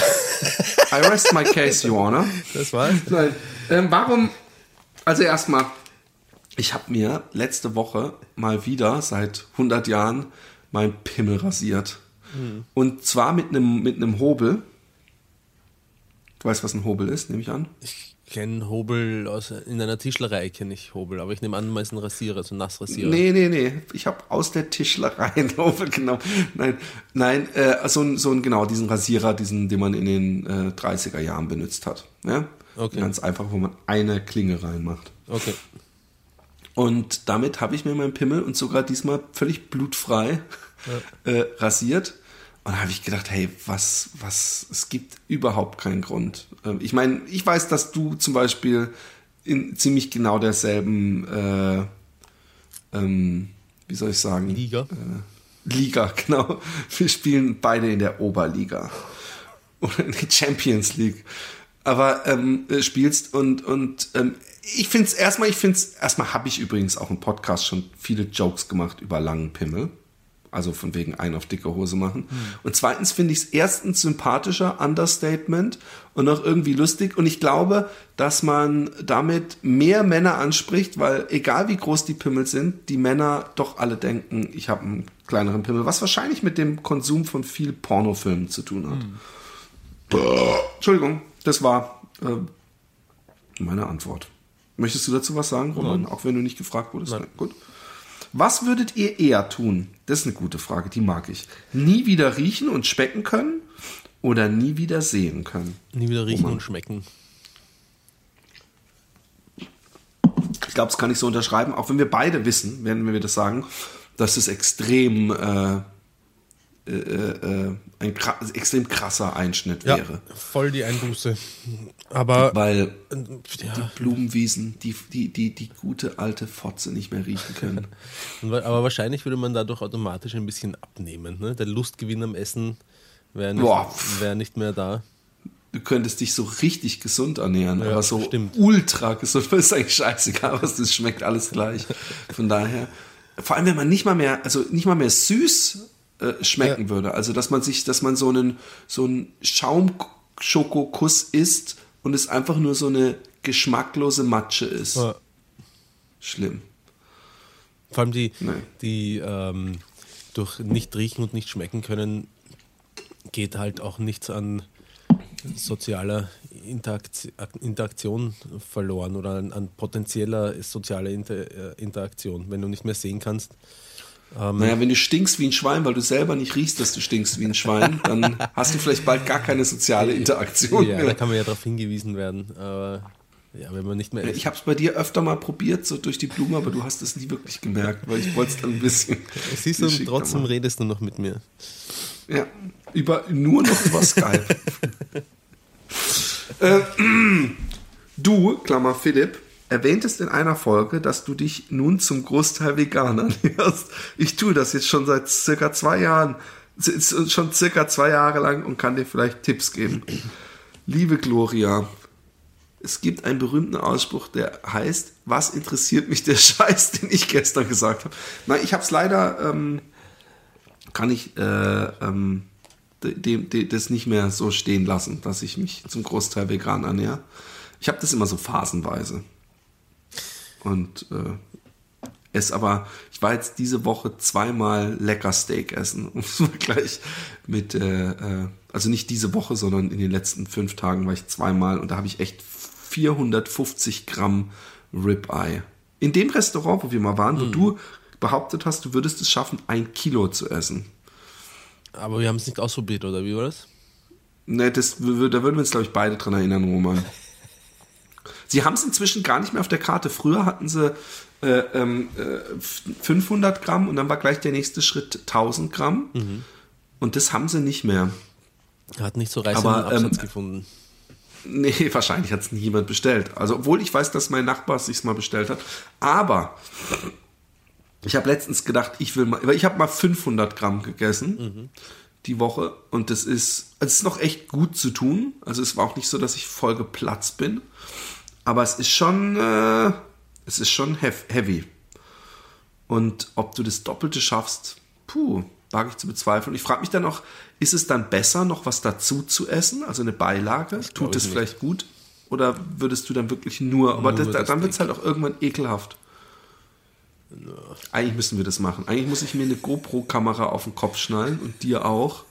I rest my case, Your Honor. Das war's. Nein. Ähm, warum? Also erstmal, ich habe mir letzte Woche mal wieder seit 100 Jahren mein Pimmel rasiert. Und zwar mit einem mit einem Hobel. Du weißt, was ein Hobel ist, nehme ich an. Ich kenne Hobel aus, in einer Tischlerei kenne ich Hobel, aber ich nehme an, meist ein Rasierer, so ein Nassrasierer. Nee, nee, nee. Ich habe aus der Tischlerei einen Hobel genommen. Nein, nein, äh, so, ein, so ein, genau, diesen Rasierer, diesen, den man in den äh, 30er Jahren benutzt hat. Ja? Okay. Ganz einfach, wo man eine Klinge reinmacht. Okay. Und damit habe ich mir meinen Pimmel und sogar diesmal völlig blutfrei äh, rasiert. Und da habe ich gedacht, hey, was, was, es gibt überhaupt keinen Grund. Ähm, ich meine, ich weiß, dass du zum Beispiel in ziemlich genau derselben, äh, ähm, wie soll ich sagen? Liga. Liga, genau. Wir spielen beide in der Oberliga. Oder in der Champions League. Aber ähm, äh, spielst und, und ähm, ich finde es erstmal, ich finde es, erstmal habe ich übrigens auch im Podcast schon viele Jokes gemacht über langen Pimmel. Also von wegen ein auf dicke Hose machen. Und zweitens finde ich es erstens sympathischer Understatement und auch irgendwie lustig. Und ich glaube, dass man damit mehr Männer anspricht, weil egal wie groß die Pimmel sind, die Männer doch alle denken, ich habe einen kleineren Pimmel, was wahrscheinlich mit dem Konsum von viel Pornofilmen zu tun hat. Entschuldigung, das war äh, meine Antwort. Möchtest du dazu was sagen, Roman? Auch wenn du nicht gefragt wurdest? Nein. Gut. Was würdet ihr eher tun? Das ist eine gute Frage, die mag ich. Nie wieder riechen und schmecken können oder nie wieder sehen können? Nie wieder riechen Roman. und schmecken. Ich glaube, das kann ich so unterschreiben, auch wenn wir beide wissen, wenn wir das sagen, dass es extrem, äh, äh, äh, ein kra extrem krasser Einschnitt wäre. voll die Einbuße. Aber Weil ja, die Blumenwiesen, die, die, die, die gute alte Fotze nicht mehr riechen können. Aber wahrscheinlich würde man dadurch automatisch ein bisschen abnehmen. Ne? Der Lustgewinn am Essen wäre nicht, wär nicht mehr da. Du könntest dich so richtig gesund ernähren, Ja, aber so stimmt. ultra gesund, weil es eigentlich scheißegal, was das schmeckt, alles gleich. Von daher, vor allem wenn man nicht mal mehr, also nicht mal mehr süß äh, schmecken Ja. würde, also dass man sich, dass man so einen so einen Schaumschokokuss isst und es einfach nur so eine geschmacklose Matsche ist. Ja. Schlimm. Vor allem die, Nein. die ähm, durch nicht riechen und nicht schmecken können, geht halt auch nichts an sozialer Interaktion, Interaktion verloren oder an, an potenzieller sozialer äh, Interaktion, wenn du nicht mehr sehen kannst. Naja, wenn du stinkst wie ein Schwein, weil du selber nicht riechst, dass du stinkst wie ein Schwein, dann hast du vielleicht bald gar keine soziale Interaktion Ja, mehr. da kann man ja darauf hingewiesen werden. Aber ja, wenn man nicht mehr Ich habe es bei dir öfter mal probiert, so durch die Blume, aber du hast es nie wirklich gemerkt, weil ich wollte es dann ein bisschen. siehst du, trotzdem machen. redest du noch mit mir. Ja, über, nur noch über Skype. äh, du, Klammer Philipp, erwähntest in einer Folge, dass du dich nun zum Großteil vegan ernährst. Ich tue das jetzt schon seit circa zwei Jahren, schon circa zwei Jahre lang und kann dir vielleicht Tipps geben. Liebe Gloria, es gibt einen berühmten Ausspruch, der heißt, was interessiert mich der Scheiß, den ich gestern gesagt habe. Nein, ich habe es leider, ähm, kann ich äh, ähm, dem, dem, das nicht mehr so stehen lassen, dass ich mich zum Großteil vegan ernähre. Ich habe das immer so phasenweise. Und äh, esse aber, ich war jetzt diese Woche zweimal lecker Steak essen. Um es mal gleich mit, äh, äh, also nicht diese Woche, sondern in den letzten fünf Tagen war ich zweimal und da habe ich echt 450 Gramm Ribeye. In dem Restaurant, wo wir mal waren, wo du behauptet hast, du würdest es schaffen, ein Kilo zu essen. Aber wir haben es nicht ausprobiert, oder wie war das? Ne, das, da würden wir uns, glaube ich, beide dran erinnern, Roman. Sie haben es inzwischen gar nicht mehr auf der Karte. Früher hatten sie äh, ähm, äh, 500 Gramm und dann war gleich der nächste Schritt 1000 Gramm. Und das haben sie nicht mehr. Hat nicht so reißenden Aber, ähm, Absatz gefunden. Nee, wahrscheinlich hat es nie jemand bestellt. Also, obwohl ich weiß, dass mein Nachbar es sich mal bestellt hat. Aber ich habe letztens gedacht, ich will mal, ich habe mal 500 Gramm gegessen die Woche und das ist, es ist noch echt gut zu tun. Also es war auch nicht so, dass ich voll geplatzt bin, aber es ist schon, äh, es ist schon heavy. Und ob du das Doppelte schaffst, puh, wage ich zu bezweifeln. Ich frage mich dann auch, ist es dann besser, noch was dazu zu essen, also eine Beilage? glaube Tut ich es vielleicht gut? Oder würdest du dann wirklich nur, aber Nur das, das dann wird es halt auch irgendwann ekelhaft. Eigentlich müssen wir das machen. Eigentlich muss ich mir eine GoPro-Kamera auf den Kopf schnallen und dir auch.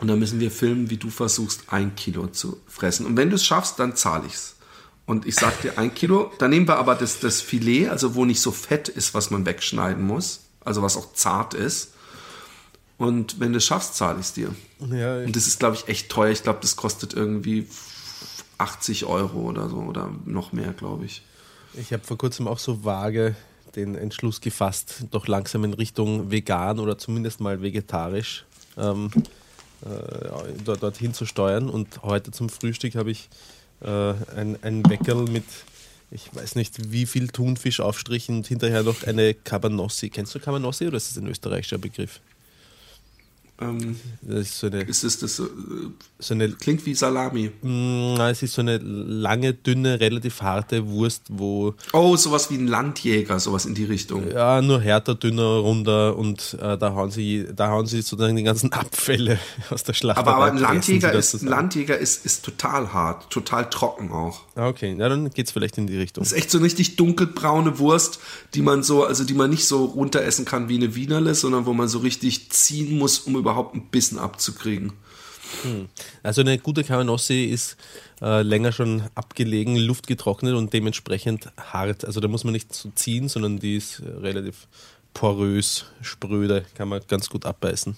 Und dann müssen wir filmen, wie du versuchst, ein Kilo zu fressen. Und wenn du es schaffst, dann zahle ich's. Und ich sag dir ein Kilo. Dann nehmen wir aber das, das Filet, also wo nicht so fett ist, was man wegschneiden muss. Also was auch zart ist. Und wenn du es schaffst, zahle ich es dir. Ja, Und das ist, glaube ich, echt teuer. Ich glaube, das kostet irgendwie 80 Euro oder so oder noch mehr, glaube ich. Ich habe vor kurzem auch so vage den Entschluss gefasst, doch langsam in Richtung vegan oder zumindest mal vegetarisch ähm, äh, dort, dorthin zu steuern. Und heute zum Frühstück habe ich äh, ein, ein Weckerl mit, ich weiß nicht wie viel Thunfischaufstrichen und hinterher noch eine Cabanossi. Kennst du Cabanossi oder ist das ein österreichischer Begriff? Ähm, Das ist so eine, ist das, das äh, so eine klingt wie Salami. Mm, es ist so eine lange, dünne, relativ harte Wurst, wo Oh, sowas wie ein Landjäger, sowas in die Richtung. Ja, nur härter, dünner, runder und äh, da hauen sie, da hauen sie sozusagen die ganzen Abfälle aus der Schlacht. Aber, aber ein Landjäger, ist, ein Landjäger ist, ist total hart, total trocken auch. Okay, na dann geht's vielleicht in die Richtung. Das ist echt so eine richtig dunkelbraune Wurst, die man so, also die man nicht so runteressen kann wie eine Wienerle, sondern wo man so richtig ziehen muss, um überhaupt ein Bissen abzukriegen. Also eine gute Cabanossi ist äh, länger schon abgelegen, luftgetrocknet und dementsprechend hart. Also da muss man nicht so ziehen, sondern die ist relativ porös, spröde, kann man ganz gut abbeißen.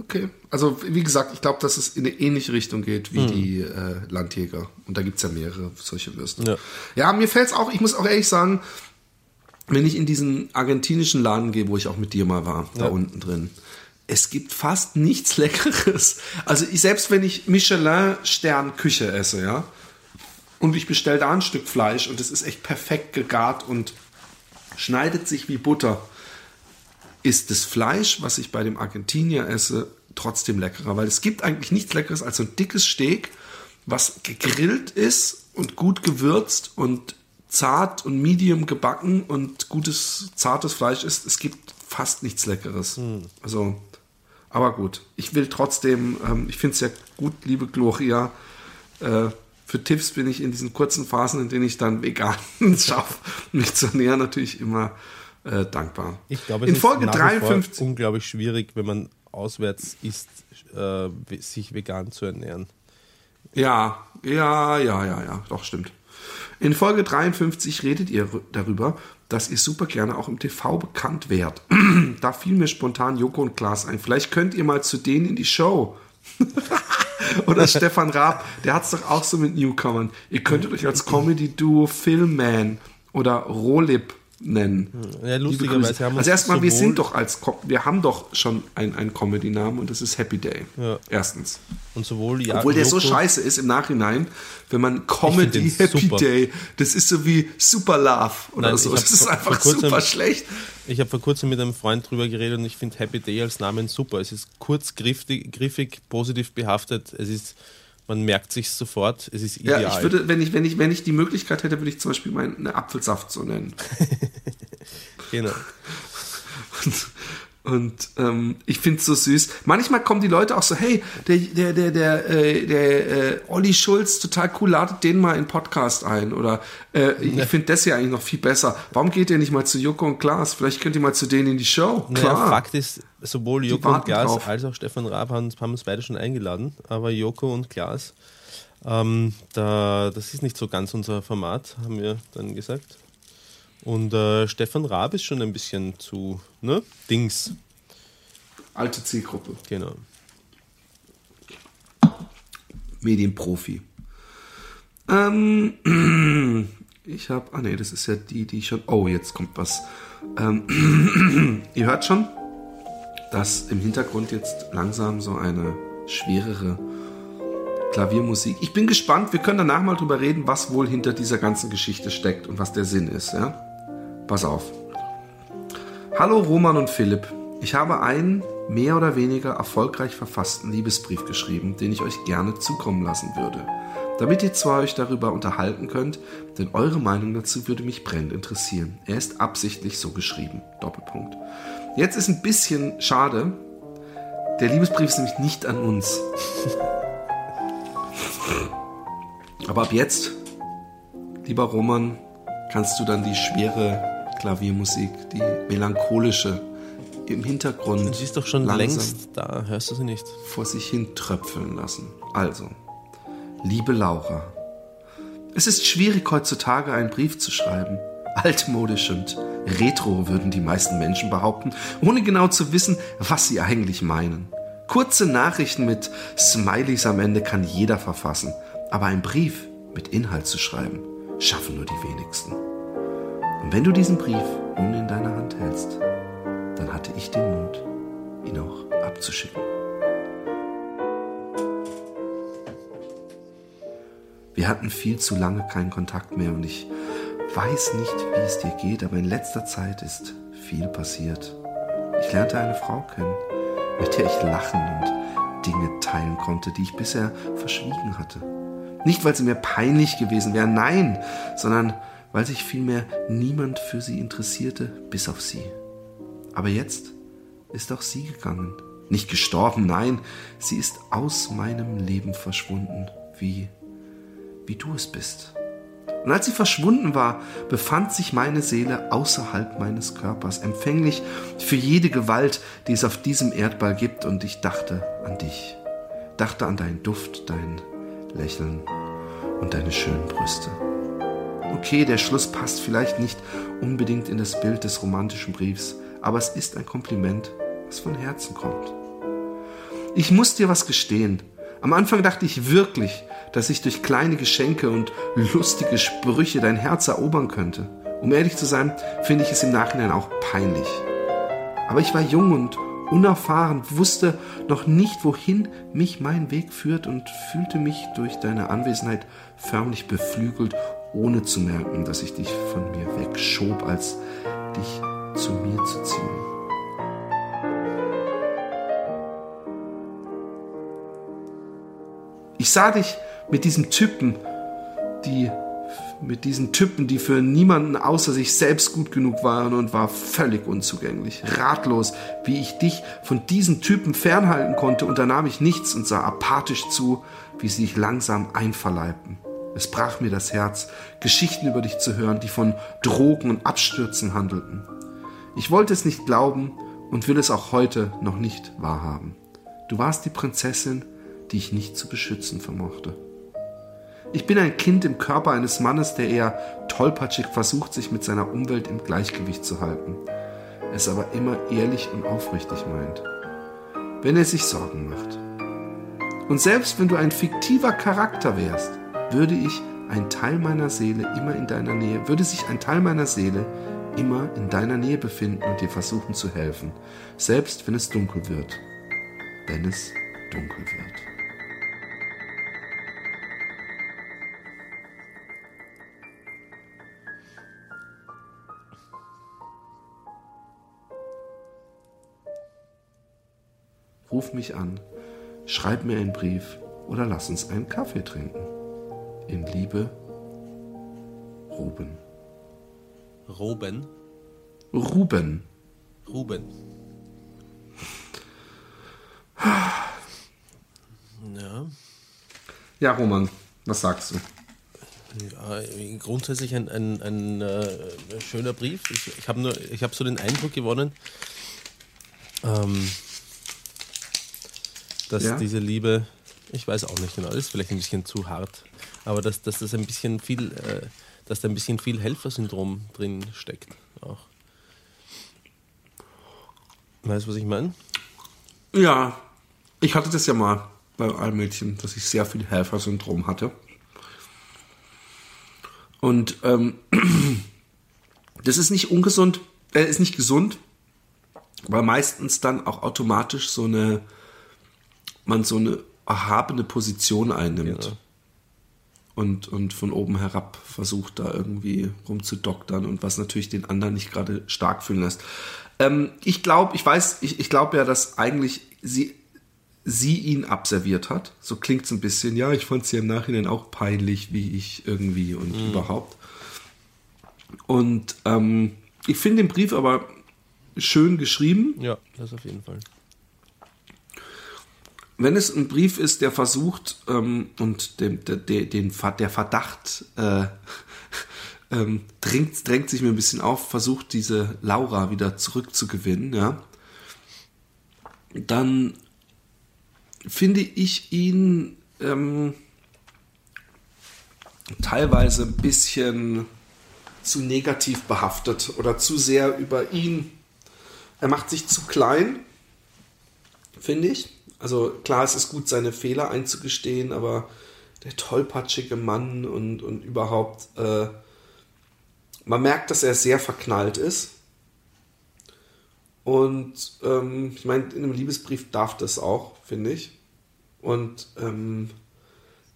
Okay. Also, wie gesagt, ich glaube, dass es in eine ähnliche Richtung geht wie die äh, Landjäger. Und da gibt es ja mehrere solche Würste. Ja. Ja, mir fällt es auch, ich muss auch ehrlich sagen, wenn ich in diesen argentinischen Laden gehe, wo ich auch mit dir mal war, da unten drin, es gibt fast nichts Leckeres. Also ich, selbst wenn ich Michelin-Stern Küche esse, ja, und ich bestelle da ein Stück Fleisch und es ist echt perfekt gegart und schneidet sich wie Butter, ist das Fleisch, was ich bei dem Argentinier esse, trotzdem leckerer, weil es gibt eigentlich nichts Leckeres als so ein dickes Steak, was gegrillt ist und gut gewürzt und zart und medium gebacken und gutes, zartes Fleisch ist. Es gibt fast nichts Leckeres. Also, aber gut. Ich will trotzdem, ähm, ich finde es ja gut, liebe Gloria, äh, für Tipps bin ich in diesen kurzen Phasen, in denen ich dann vegan schaffe, mich zu ernähren, natürlich immer äh, dankbar. Ich glaube, es in ist Folge vor 53. unglaublich schwierig, wenn man auswärts isst, äh, sich vegan zu ernähren. Ja, ja, ja, ja, ja, doch, stimmt. In Folge 53 redet ihr darüber, dass ihr super gerne auch im TV bekannt wärt. da fiel mir spontan Joko und Klaas ein. Vielleicht könnt ihr mal zu denen in die Show. Oder Stefan Raab, der hat es doch auch so mit Newcomern. Ihr könntet euch als Comedy-Duo Filmman oder Rohlip nennen. Ja, Liebe lustigerweise haben wir also erstmal, wir sind doch als, Co- wir haben doch schon einen, Comedy-Namen und das ist Happy Day. Ja. Erstens. Und sowohl ja, Obwohl der so Joko- scheiße ist im Nachhinein, wenn man Comedy Happy super. Day, das ist so wie Super Love oder Nein, so. Das ist vor- einfach vor super schlecht. Ich habe vor kurzem mit einem Freund drüber geredet und ich finde Happy Day als Namen super. Es ist kurz, griffig, griffig positiv behaftet. Es ist, man merkt sich sofort. Es ist ideal. Ja, ich würde, wenn ich, wenn ich, wenn ich die Möglichkeit hätte, würde ich zum Beispiel meinen Apfelsaft so nennen. genau. Und ähm, ich finde es so süß. Manchmal kommen die Leute auch so, hey, der, der, der, der, äh, der äh, Olli Schulz, total cool, ladet den mal in Podcast ein. Oder äh, ich finde das ja eigentlich noch viel besser. Warum geht ihr nicht mal zu Joko und Klaas? Vielleicht könnt ihr mal zu denen in die Show. Naja, Klar. Fakt ist, sowohl Joko und Klaas drauf. als auch Stefan Raab haben, haben uns beide schon eingeladen. Aber Joko und Klaas, ähm, da, das ist nicht so ganz unser Format, haben wir dann gesagt. Und äh, Stefan Raab ist schon ein bisschen zu, ne? Dings, Alte Zielgruppe. genau. Medienprofi. Ähm, ich habe, ah nee, das ist ja die, die ich schon, oh, jetzt kommt was. Ähm, ihr hört schon, dass im Hintergrund jetzt langsam so eine schwerere Klaviermusik. Ich bin gespannt, wir können danach mal drüber reden, was wohl hinter dieser ganzen Geschichte steckt und was der Sinn ist, ja? Pass auf. Hallo Roman und Philipp. Ich habe einen mehr oder weniger erfolgreich verfassten Liebesbrief geschrieben, den ich euch gerne zukommen lassen würde. Damit ihr zwar euch darüber unterhalten könnt, denn eure Meinung dazu würde mich brennend interessieren. Er ist absichtlich so geschrieben. Doppelpunkt. Jetzt ist ein bisschen schade. Der Liebesbrief ist nämlich nicht an uns. Aber ab jetzt, lieber Roman, kannst du dann die schwere Klaviermusik, die melancholische im Hintergrund Sie ist doch schon längst da, hörst du sie nicht? vor sich hin tröpfeln lassen. Also, liebe Laura, es ist schwierig heutzutage einen Brief zu schreiben. Altmodisch und retro würden die meisten Menschen behaupten, ohne genau zu wissen, was sie eigentlich meinen. Kurze Nachrichten mit Smileys am Ende kann jeder verfassen, aber ein Brief mit Inhalt zu schreiben, schaffen nur die wenigsten. Und wenn du diesen Brief nun in deiner Hand hältst, dann hatte ich den Mut, ihn auch abzuschicken. Wir hatten viel zu lange keinen Kontakt mehr und ich weiß nicht, wie es dir geht, aber in letzter Zeit ist viel passiert. Ich lernte eine Frau kennen, mit der ich lachen und Dinge teilen konnte, die ich bisher verschwiegen hatte. Nicht, weil sie mir peinlich gewesen wären, nein, sondern weil sich vielmehr niemand für sie interessierte, bis auf sie. Aber jetzt ist auch sie gegangen. Nicht gestorben, nein, sie ist aus meinem Leben verschwunden, wie, wie du es bist. Und als sie verschwunden war, befand sich meine Seele außerhalb meines Körpers, empfänglich für jede Gewalt, die es auf diesem Erdball gibt, und ich dachte an dich, dachte an deinen Duft, dein Lächeln und deine schönen Brüste. Okay, der Schluss passt vielleicht nicht unbedingt in das Bild des romantischen Briefs, aber es ist ein Kompliment, was von Herzen kommt. Ich muss dir was gestehen. Am Anfang dachte ich wirklich, dass ich durch kleine Geschenke und lustige Sprüche dein Herz erobern könnte. Um ehrlich zu sein, finde ich es im Nachhinein auch peinlich. Aber ich war jung und unerfahren, wusste noch nicht, wohin mich mein Weg führt und fühlte mich durch deine Anwesenheit förmlich beflügelt, ohne zu merken, dass ich dich von mir wegschob, als dich zu mir zu ziehen. Ich sah dich mit diesem Typen, die mit diesen Typen, die für niemanden außer sich selbst gut genug waren und war völlig unzugänglich, ratlos, wie ich dich von diesen Typen fernhalten konnte, unternahm ich nichts und sah apathisch zu, wie sie sich langsam einverleibten. Es brach mir das Herz, Geschichten über dich zu hören, die von Drogen und Abstürzen handelten. Ich wollte es nicht glauben und will es auch heute noch nicht wahrhaben. Du warst die Prinzessin, die ich nicht zu beschützen vermochte. Ich bin ein Kind im Körper eines Mannes, der eher tollpatschig versucht, sich mit seiner Umwelt im Gleichgewicht zu halten, es aber immer ehrlich und aufrichtig meint, wenn er sich Sorgen macht. Und selbst wenn du ein fiktiver Charakter wärst, würde ich ein Teil meiner Seele immer in deiner Nähe, würde sich ein Teil meiner Seele immer in deiner Nähe befinden und dir versuchen zu helfen, selbst wenn es dunkel wird. Wenn es dunkel wird. Ruf mich an, schreib mir einen Brief oder lass uns einen Kaffee trinken. In Liebe, Ruben. Roben. Ruben. Ruben. Ja, Ja, Roman, was sagst du? ja grundsätzlich ein, ein, ein äh, schöner Brief. Ich, ich habe nur, ich habe so den Eindruck gewonnen, ähm, dass Ja? diese Liebe, ich weiß auch nicht genau, ist vielleicht ein bisschen zu hart, aber dass, dass das ein bisschen viel, äh, dass da ein bisschen viel Helfersyndrom drin steckt auch. Weißt du, was ich meine? Ja, ich hatte das ja mal bei Allmädchen, dass ich sehr viel Helfersyndrom hatte. Und ähm, das ist nicht ungesund, äh, ist nicht gesund, weil meistens dann auch automatisch so eine, man so eine erhabene Position einnimmt. Genau. Und, und von oben herab versucht da irgendwie rumzudoktern und was natürlich den anderen nicht gerade stark fühlen lässt. Ähm, ich glaube, ich weiß, ich, ich glaube ja, dass eigentlich sie, sie ihn abserviert hat. So klingt es ein bisschen. Ja, ich fand es ja im Nachhinein auch peinlich, wie ich irgendwie und überhaupt. Und ähm, ich finde den Brief aber schön geschrieben. Ja, das auf jeden Fall. Wenn es ein Brief ist, der versucht ähm, und dem, der, der, den, der Verdacht äh, ähm, drängt, drängt sich mir ein bisschen auf, versucht diese Laura wieder zurückzugewinnen, ja, dann finde ich ihn ähm, teilweise ein bisschen zu negativ behaftet oder zu sehr über ihn. Er macht sich zu klein, finde ich. Also klar, es ist gut, seine Fehler einzugestehen, aber der tollpatschige Mann und, und überhaupt, äh, man merkt, dass er sehr verknallt ist. Und ähm, ich meine, in einem Liebesbrief darf das auch, finde ich. Und ähm,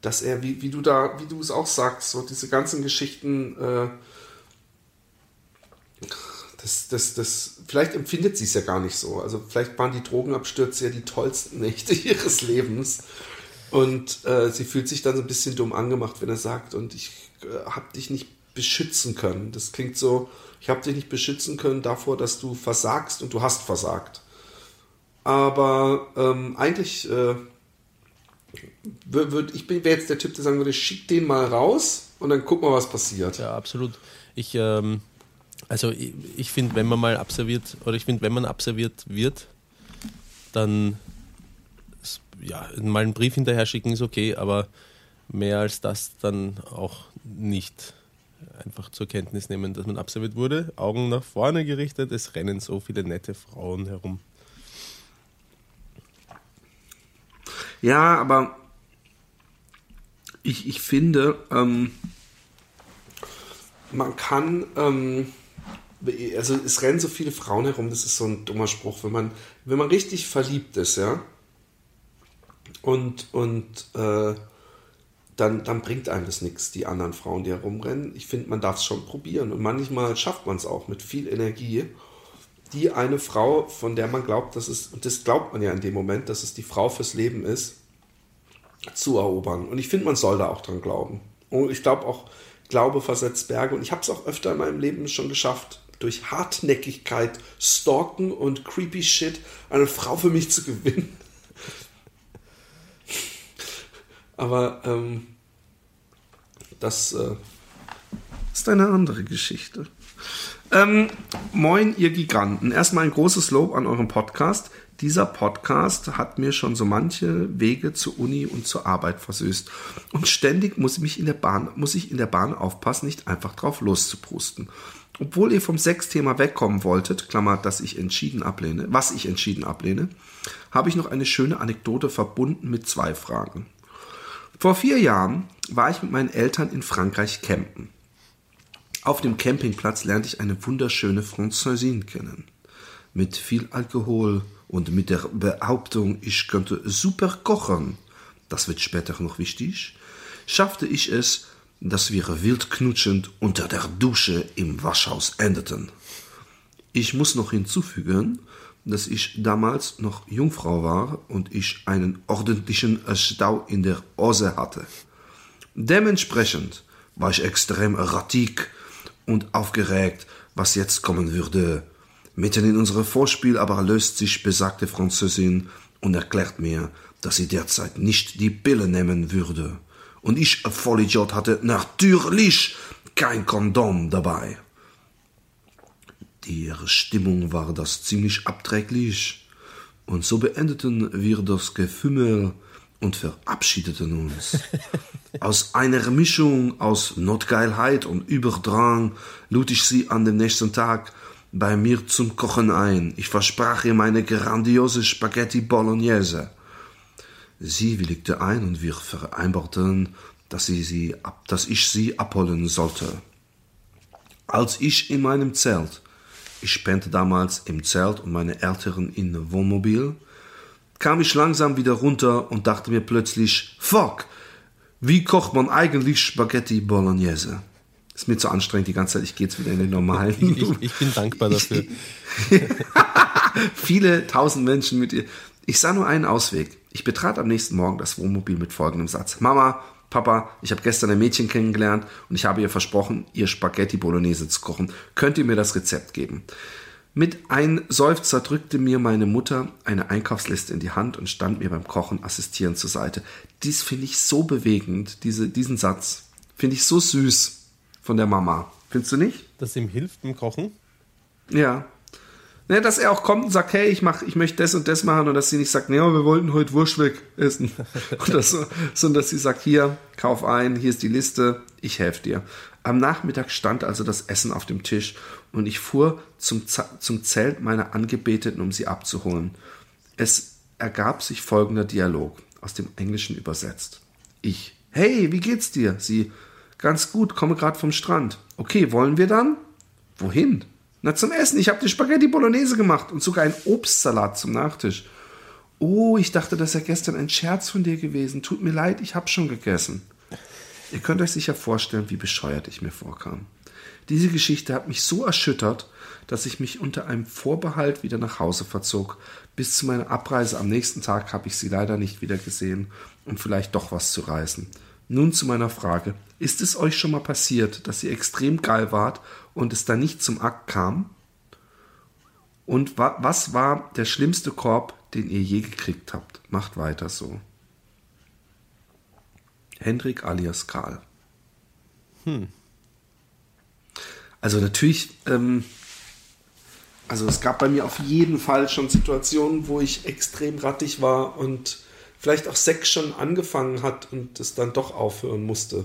dass er, wie, wie du da, wie du es auch sagst, so diese ganzen Geschichten, äh, das, das, das, vielleicht empfindet sie es ja gar nicht so. Also vielleicht waren die Drogenabstürze ja die tollsten Nächte ihres Lebens. Und äh, sie fühlt sich dann so ein bisschen dumm angemacht, wenn er sagt, und ich äh, habe dich nicht beschützen können. Das klingt so, ich habe dich nicht beschützen können davor, dass du versagst und du hast versagt. Aber ähm, eigentlich äh, würd, ich wäre jetzt der Typ, der sagen würde, schick den mal raus und dann guck mal, was passiert. Ja, absolut. Ich, ähm, also ich, ich finde, wenn man mal abserviert, oder ich finde, wenn man abserviert wird, dann ja, mal einen Brief hinterher schicken ist okay, aber mehr als das dann auch nicht einfach zur Kenntnis nehmen, dass man abserviert wurde. Augen nach vorne gerichtet, es rennen so viele nette Frauen herum. Ja, aber ich, ich finde, ähm, man kann, ähm, also es rennen so viele Frauen herum, das ist so ein dummer Spruch, wenn man, wenn man richtig verliebt ist, ja, und, und äh, dann, dann bringt einem das nichts, die anderen Frauen, die herumrennen. Ich finde, man darf es schon probieren. Und manchmal schafft man es auch mit viel Energie, die eine Frau, von der man glaubt, dass es, und das glaubt man ja in dem Moment, dass es die Frau fürs Leben ist, zu erobern. Und ich finde, man soll da auch dran glauben. Und ich glaube auch, Glaube versetzt Berge. Und ich habe es auch öfter in meinem Leben schon geschafft, durch Hartnäckigkeit, Stalken und creepy Shit eine Frau für mich zu gewinnen. Aber ähm, das äh, ist eine andere Geschichte. Ähm, moin, ihr Giganten. Erstmal ein großes Lob an euren Podcast. Dieser Podcast hat mir schon so manche Wege zur Uni und zur Arbeit versüßt. Und ständig muss ich mich in der Bahn, muss ich in der Bahn aufpassen, nicht einfach drauf loszuprusten. Obwohl ihr vom Sexthema wegkommen wolltet, Klammer, dass ich entschieden ablehne, was ich entschieden ablehne, habe ich noch eine schöne Anekdote verbunden mit zwei Fragen. Vor vier Jahren war ich mit meinen Eltern in Frankreich campen. Auf dem Campingplatz lernte ich eine wunderschöne Französin kennen. Mit viel Alkohol und mit der Behauptung, ich könnte super kochen, das wird später noch wichtig, schaffte ich es, dass wir wild knutschend unter der Dusche im Waschhaus endeten. Ich muss noch hinzufügen, dass ich damals noch Jungfrau war und ich einen ordentlichen Stau in der Ose hatte. Dementsprechend war ich extrem erratik und aufgeregt, was jetzt kommen würde. Mitten in unserem Vorspiel aber löst sich besagte Französin und erklärt mir, dass sie derzeit nicht die Pille nehmen würde. Und ich, Vollidiot, hatte natürlich kein Kondom dabei. Die Stimmung war das ziemlich abträglich. Und so beendeten wir das Gefümmel und verabschiedeten uns. Aus einer Mischung aus Notgeilheit und Überdrang lud ich sie an dem nächsten Tag bei mir zum Kochen ein. Ich versprach ihr meine grandiose Spaghetti Bolognese. Sie willigte ein und wir vereinbarten, dass, sie sie ab, dass ich sie abholen sollte. Als ich in meinem Zelt ich spente damals im Zelt und meine Eltern in Wohnmobil, kam ich langsam wieder runter und dachte mir plötzlich, fuck, wie kocht man eigentlich Spaghetti Bolognese? Ist mir zu anstrengend die ganze Zeit, ich gehe jetzt wieder in den normalen. Ich, ich, ich bin dankbar dafür. Viele tausend Menschen mit ihr. Ich sah nur einen Ausweg. Ich betrat am nächsten Morgen das Wohnmobil mit folgendem Satz. Mama, Papa, ich habe gestern ein Mädchen kennengelernt und ich habe ihr versprochen, ihr Spaghetti Bolognese zu kochen. Könnt ihr mir das Rezept geben? Mit einem Seufzer drückte mir meine Mutter eine Einkaufsliste in die Hand und stand mir beim Kochen assistierend zur Seite. Dies finde ich so bewegend, diese, diesen Satz. Finde ich so süß von der Mama. Findest du nicht? Dass ihm hilft beim Kochen? Ja. Ne, dass er auch kommt und sagt, hey, ich mach, ich möchte das und das machen und dass sie nicht sagt, nee, wir wollten heute Wurst weg essen. Oder so, sondern dass sie sagt, hier, kauf ein, hier ist die Liste, ich helfe dir. Am Nachmittag stand also das Essen auf dem Tisch und ich fuhr zum, Z zum Zelt meiner Angebeteten, um sie abzuholen. Es ergab sich folgender Dialog, aus dem Englischen übersetzt. Ich, hey, wie geht's dir? Sie, ganz gut, komme gerade vom Strand. Okay, wollen wir dann? Wohin? Na, zum Essen. Ich habe die Spaghetti Bolognese gemacht und sogar einen Obstsalat zum Nachtisch. Oh, ich dachte, das sei gestern ein Scherz von dir gewesen. Tut mir leid, ich habe schon gegessen. Ihr könnt euch sicher vorstellen, wie bescheuert ich mir vorkam. Diese Geschichte hat mich so erschüttert, dass ich mich unter einem Vorbehalt wieder nach Hause verzog. Bis zu meiner Abreise am nächsten Tag habe ich sie leider nicht wieder gesehen, um vielleicht doch was zu reißen. Nun zu meiner Frage. Ist es euch schon mal passiert, dass ihr extrem geil wart und es dann nicht zum Akt kam? Und wa was war der schlimmste Korb, den ihr je gekriegt habt? Macht weiter so. Hendrik alias Karl. Also natürlich, ähm, also es gab bei mir auf jeden Fall schon Situationen, wo ich extrem rattig war und vielleicht auch Sex schon angefangen hat und es dann doch aufhören musste.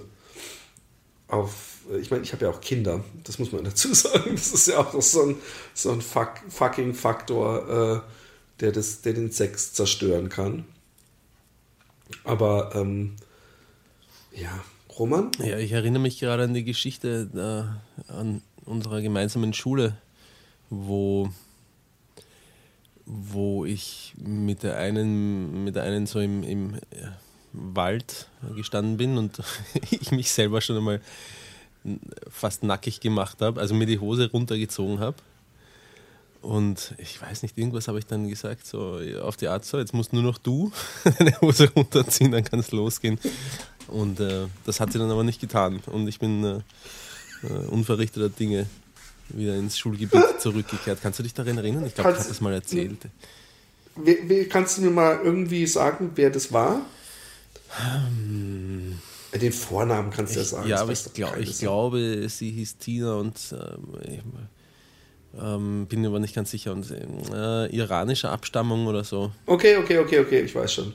Auf, ich meine, ich habe ja auch Kinder, das muss man dazu sagen. Das ist ja auch so ein, so ein fuck, fucking Faktor, äh, der, das, der den Sex zerstören kann. Aber ähm, ja, Roman? Ja, ich erinnere mich gerade an die Geschichte äh, an unserer gemeinsamen Schule, wo, wo ich mit der einen, mit der einen so im, im äh, Wald gestanden bin und ich mich selber schon einmal fast nackig gemacht habe, also mir die Hose runtergezogen habe. Und ich weiß nicht, irgendwas habe ich dann gesagt, so auf die Art, so, jetzt musst nur noch du deine Hose runterziehen, dann kann es losgehen. Und äh, das hat sie dann aber nicht getan. Und ich bin äh, äh, unverrichteter Dinge wieder ins Schulgebiet zurückgekehrt. Kannst du dich daran erinnern? Ich glaube, ich habe das mal erzählt. Kannst du mir mal irgendwie sagen, wer das war? Äh, Den Vornamen kannst du ja sagen. ja, aber ich, glaub, ich glaube, sie hieß Tina und ähm, ich, ähm, bin mir aber nicht ganz sicher. Und äh, iranischer Abstammung oder so. Okay, okay, okay, okay, ich weiß schon.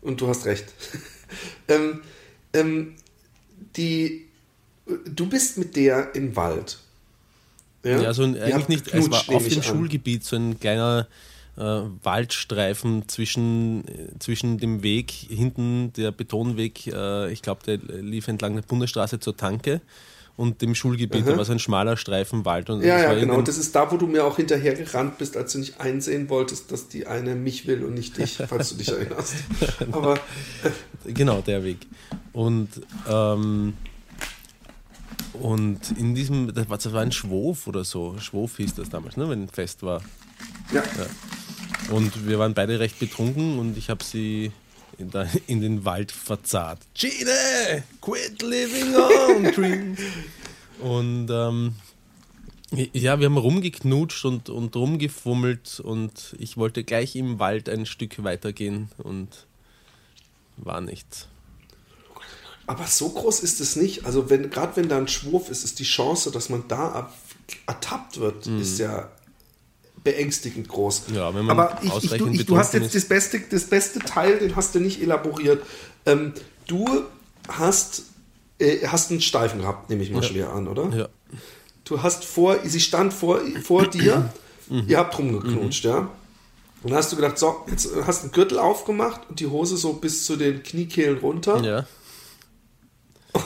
Und du hast recht. ähm, ähm, die, du bist mit der im Wald. Ja, Ja, so ein, eigentlich nicht. Es war auf dem an. Schulgebiet so ein kleiner äh, Waldstreifen zwischen, äh, zwischen dem Weg, hinten der Betonweg, äh, ich glaube, der lief entlang der Bundesstraße zur Tanke und dem Schulgebiet. Da war so ein schmaler Streifen Wald. Und Ja, ja, genau. das ist da, wo du mir auch hinterher gerannt bist, als du nicht einsehen wolltest, dass die eine mich will und nicht dich, falls du dich erinnerst. Aber Genau, der Weg. Und, ähm, und in diesem, das war, das war ein Schwof oder so. Schwof hieß das damals, ne, wenn ein Fest war. ja, Und wir waren beide recht betrunken und ich habe sie in, da, in den Wald verzahrt. Gene, quit living on dreams. Und ähm, ja, wir haben rumgeknutscht und, und rumgefummelt und ich wollte gleich im Wald ein Stück weitergehen und war nichts. Aber so groß ist es nicht. Also wenn gerade wenn da ein Schwurf ist, ist die Chance, dass man da ertappt wird, ist ja beängstigend groß. Mhm. Ja, wenn man Aber ich, ich, du, ich, du hast jetzt das beste, das beste Teil, den hast du nicht elaboriert. Ähm, du hast, äh, hast einen Steifen gehabt, nehme ich mal schwer an, oder? Ja. Du hast vor, sie stand vor, vor dir, Mhm. ihr habt rumgeknutscht, ja. Und dann hast du gedacht, so, jetzt hast du einen Gürtel aufgemacht und die Hose so bis zu den Kniekehlen runter. Ja,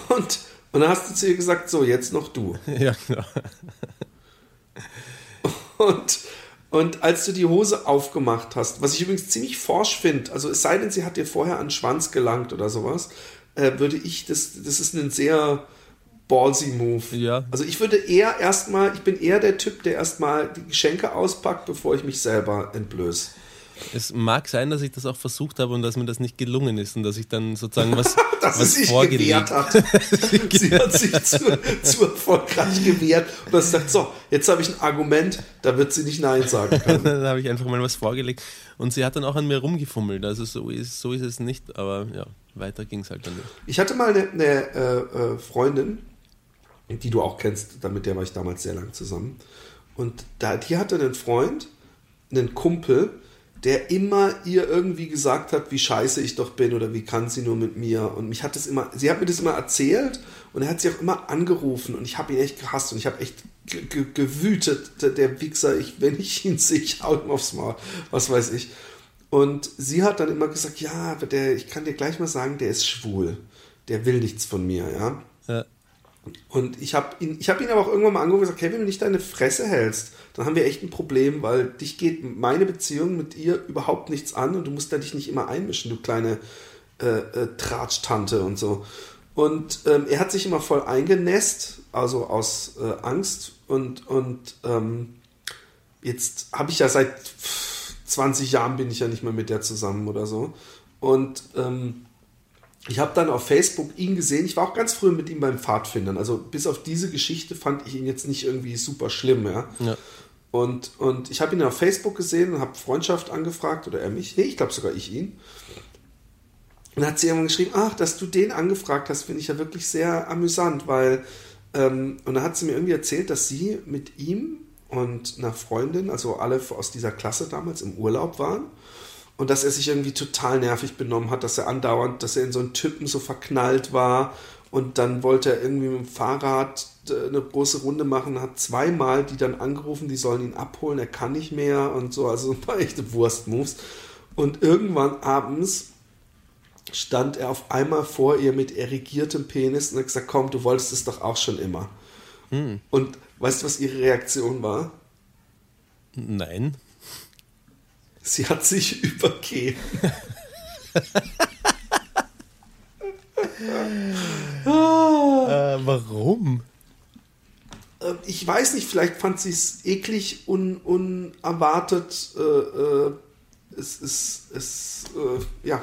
Und, und dann hast du zu ihr gesagt, so, jetzt noch du. ja, genau. Und, und als du die Hose aufgemacht hast, was ich übrigens ziemlich forsch finde, also es sei denn, sie hat dir vorher an den Schwanz gelangt oder sowas, äh, würde ich, das, das ist ein sehr ballsy Move. Ja. Also ich würde eher erstmal, ich bin eher der Typ, der erstmal die Geschenke auspackt, bevor ich mich selber entblöße. Es mag sein, dass ich das auch versucht habe und dass mir das nicht gelungen ist und dass ich dann sozusagen was, Dass was sie sich vorgelegt hat. sie hat sich zu, zu erfolgreich gewehrt und hat gesagt, so, jetzt habe ich ein Argument, da wird sie nicht Nein sagen können. dann habe ich einfach mal was vorgelegt und sie hat dann auch an mir rumgefummelt. Also so ist, so ist es nicht, aber ja, weiter ging es halt dann nicht. Ich hatte mal eine, eine äh, äh, Freundin, die du auch kennst, damit der war ich damals sehr lang zusammen. Und da, die hatte einen Freund, einen Kumpel, der immer ihr irgendwie gesagt hat, wie scheiße ich doch bin oder wie kann sie nur mit mir. Und mich hat das immer, sie hat mir das immer erzählt und er hat sie auch immer angerufen und ich habe ihn echt gehasst und ich habe echt ge- ge- gewütet, der, Wichser, ich, wenn ich ihn sehe, ich hau ihm aufs Maul, was weiß ich. Und sie hat dann immer gesagt, ja, aber der, ich kann dir gleich mal sagen, der ist schwul. Der will nichts von mir, ja. Ja. Und ich habe ihn, ich hab ihn aber auch irgendwann mal angerufen und gesagt, hey, wenn du nicht deine Fresse hältst, dann haben wir echt ein Problem, weil dich geht meine Beziehung mit ihr überhaupt nichts an und du musst da dich nicht immer einmischen, du kleine äh, äh, Tratsch-Tante und so. Und ähm, er hat sich immer voll eingenässt, also aus äh, Angst und, und ähm, jetzt habe ich ja seit 20 Jahren bin ich ja nicht mehr mit der zusammen oder so. Und ähm, ich habe dann auf Facebook ihn gesehen. Ich war auch ganz früh mit ihm beim Pfadfindern. Also bis auf diese Geschichte fand ich ihn jetzt nicht irgendwie super schlimm, ja. Ja. Und, und ich habe ihn auf Facebook gesehen und habe Freundschaft angefragt oder er mich. Nee, ich glaube sogar ich ihn. Und hat sie irgendwann geschrieben, ach, dass du den angefragt hast, finde ich ja wirklich sehr amüsant, weil, ähm, und dann hat sie mir irgendwie erzählt, dass sie mit ihm und einer Freundin, also alle aus dieser Klasse damals im Urlaub waren und dass er sich irgendwie total nervig benommen hat, dass er andauernd, dass er in so einen Typen so verknallt war und dann wollte er irgendwie mit dem Fahrrad eine große Runde machen, hat zweimal die dann angerufen, die sollen ihn abholen, er kann nicht mehr und so, also ein paar echte Wurstmoves. Und irgendwann abends stand er auf einmal vor ihr mit erigiertem Penis und hat gesagt, komm, du wolltest es doch auch schon immer. Und weißt du, was ihre Reaktion war? Nein. Sie hat sich übergeben. Äh, warum? Äh, Ich weiß nicht, vielleicht fand sie es eklig, un, unerwartet. Äh, äh, es ist, es, äh, ja,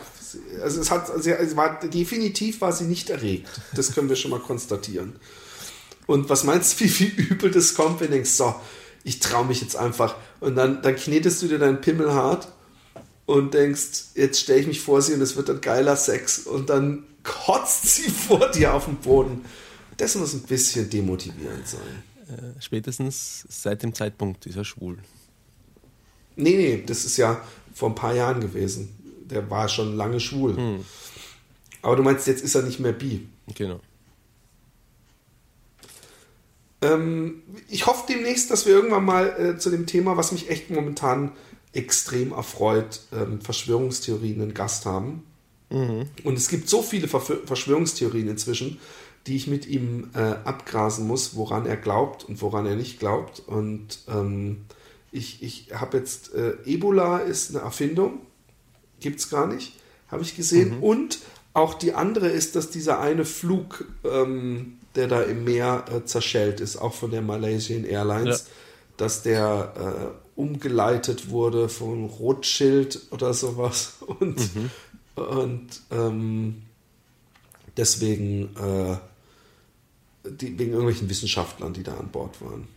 also es hat, sie, es war, definitiv war sie nicht erregt. Das können wir schon mal konstatieren. Und was meinst du, wie viel übel das kommt, wenn du denkst, so, ich traue mich jetzt einfach. Und dann, dann knetest du dir deinen Pimmel hart und denkst, jetzt stelle ich mich vor sie und es wird ein geiler Sex. Und dann kotzt sie vor dir auf den Boden. Das muss ein bisschen demotivierend sein. Äh, spätestens seit dem Zeitpunkt ist er schwul. Nee, nee, das ist ja vor ein paar Jahren gewesen. Der war schon lange schwul. Aber du meinst, jetzt ist er nicht mehr bi. Genau. Ähm, ich hoffe demnächst, dass wir irgendwann mal äh, zu dem Thema, was mich echt momentan extrem erfreut, ähm, Verschwörungstheorien einen Gast haben. Und es gibt so viele Verf- Verschwörungstheorien inzwischen, die ich mit ihm äh, abgrasen muss, woran er glaubt und woran er nicht glaubt. Und ähm, ich, ich habe jetzt, äh, Ebola ist eine Erfindung, gibt es gar nicht, habe ich gesehen. Und auch die andere ist, dass dieser eine Flug, ähm, der da im Meer äh, zerschellt ist, auch von der Malaysian Airlines, Ja. dass der äh, umgeleitet wurde von Rothschild oder sowas. Und, und ähm, deswegen äh, die, wegen irgendwelchen Wissenschaftlern, die da an Bord waren.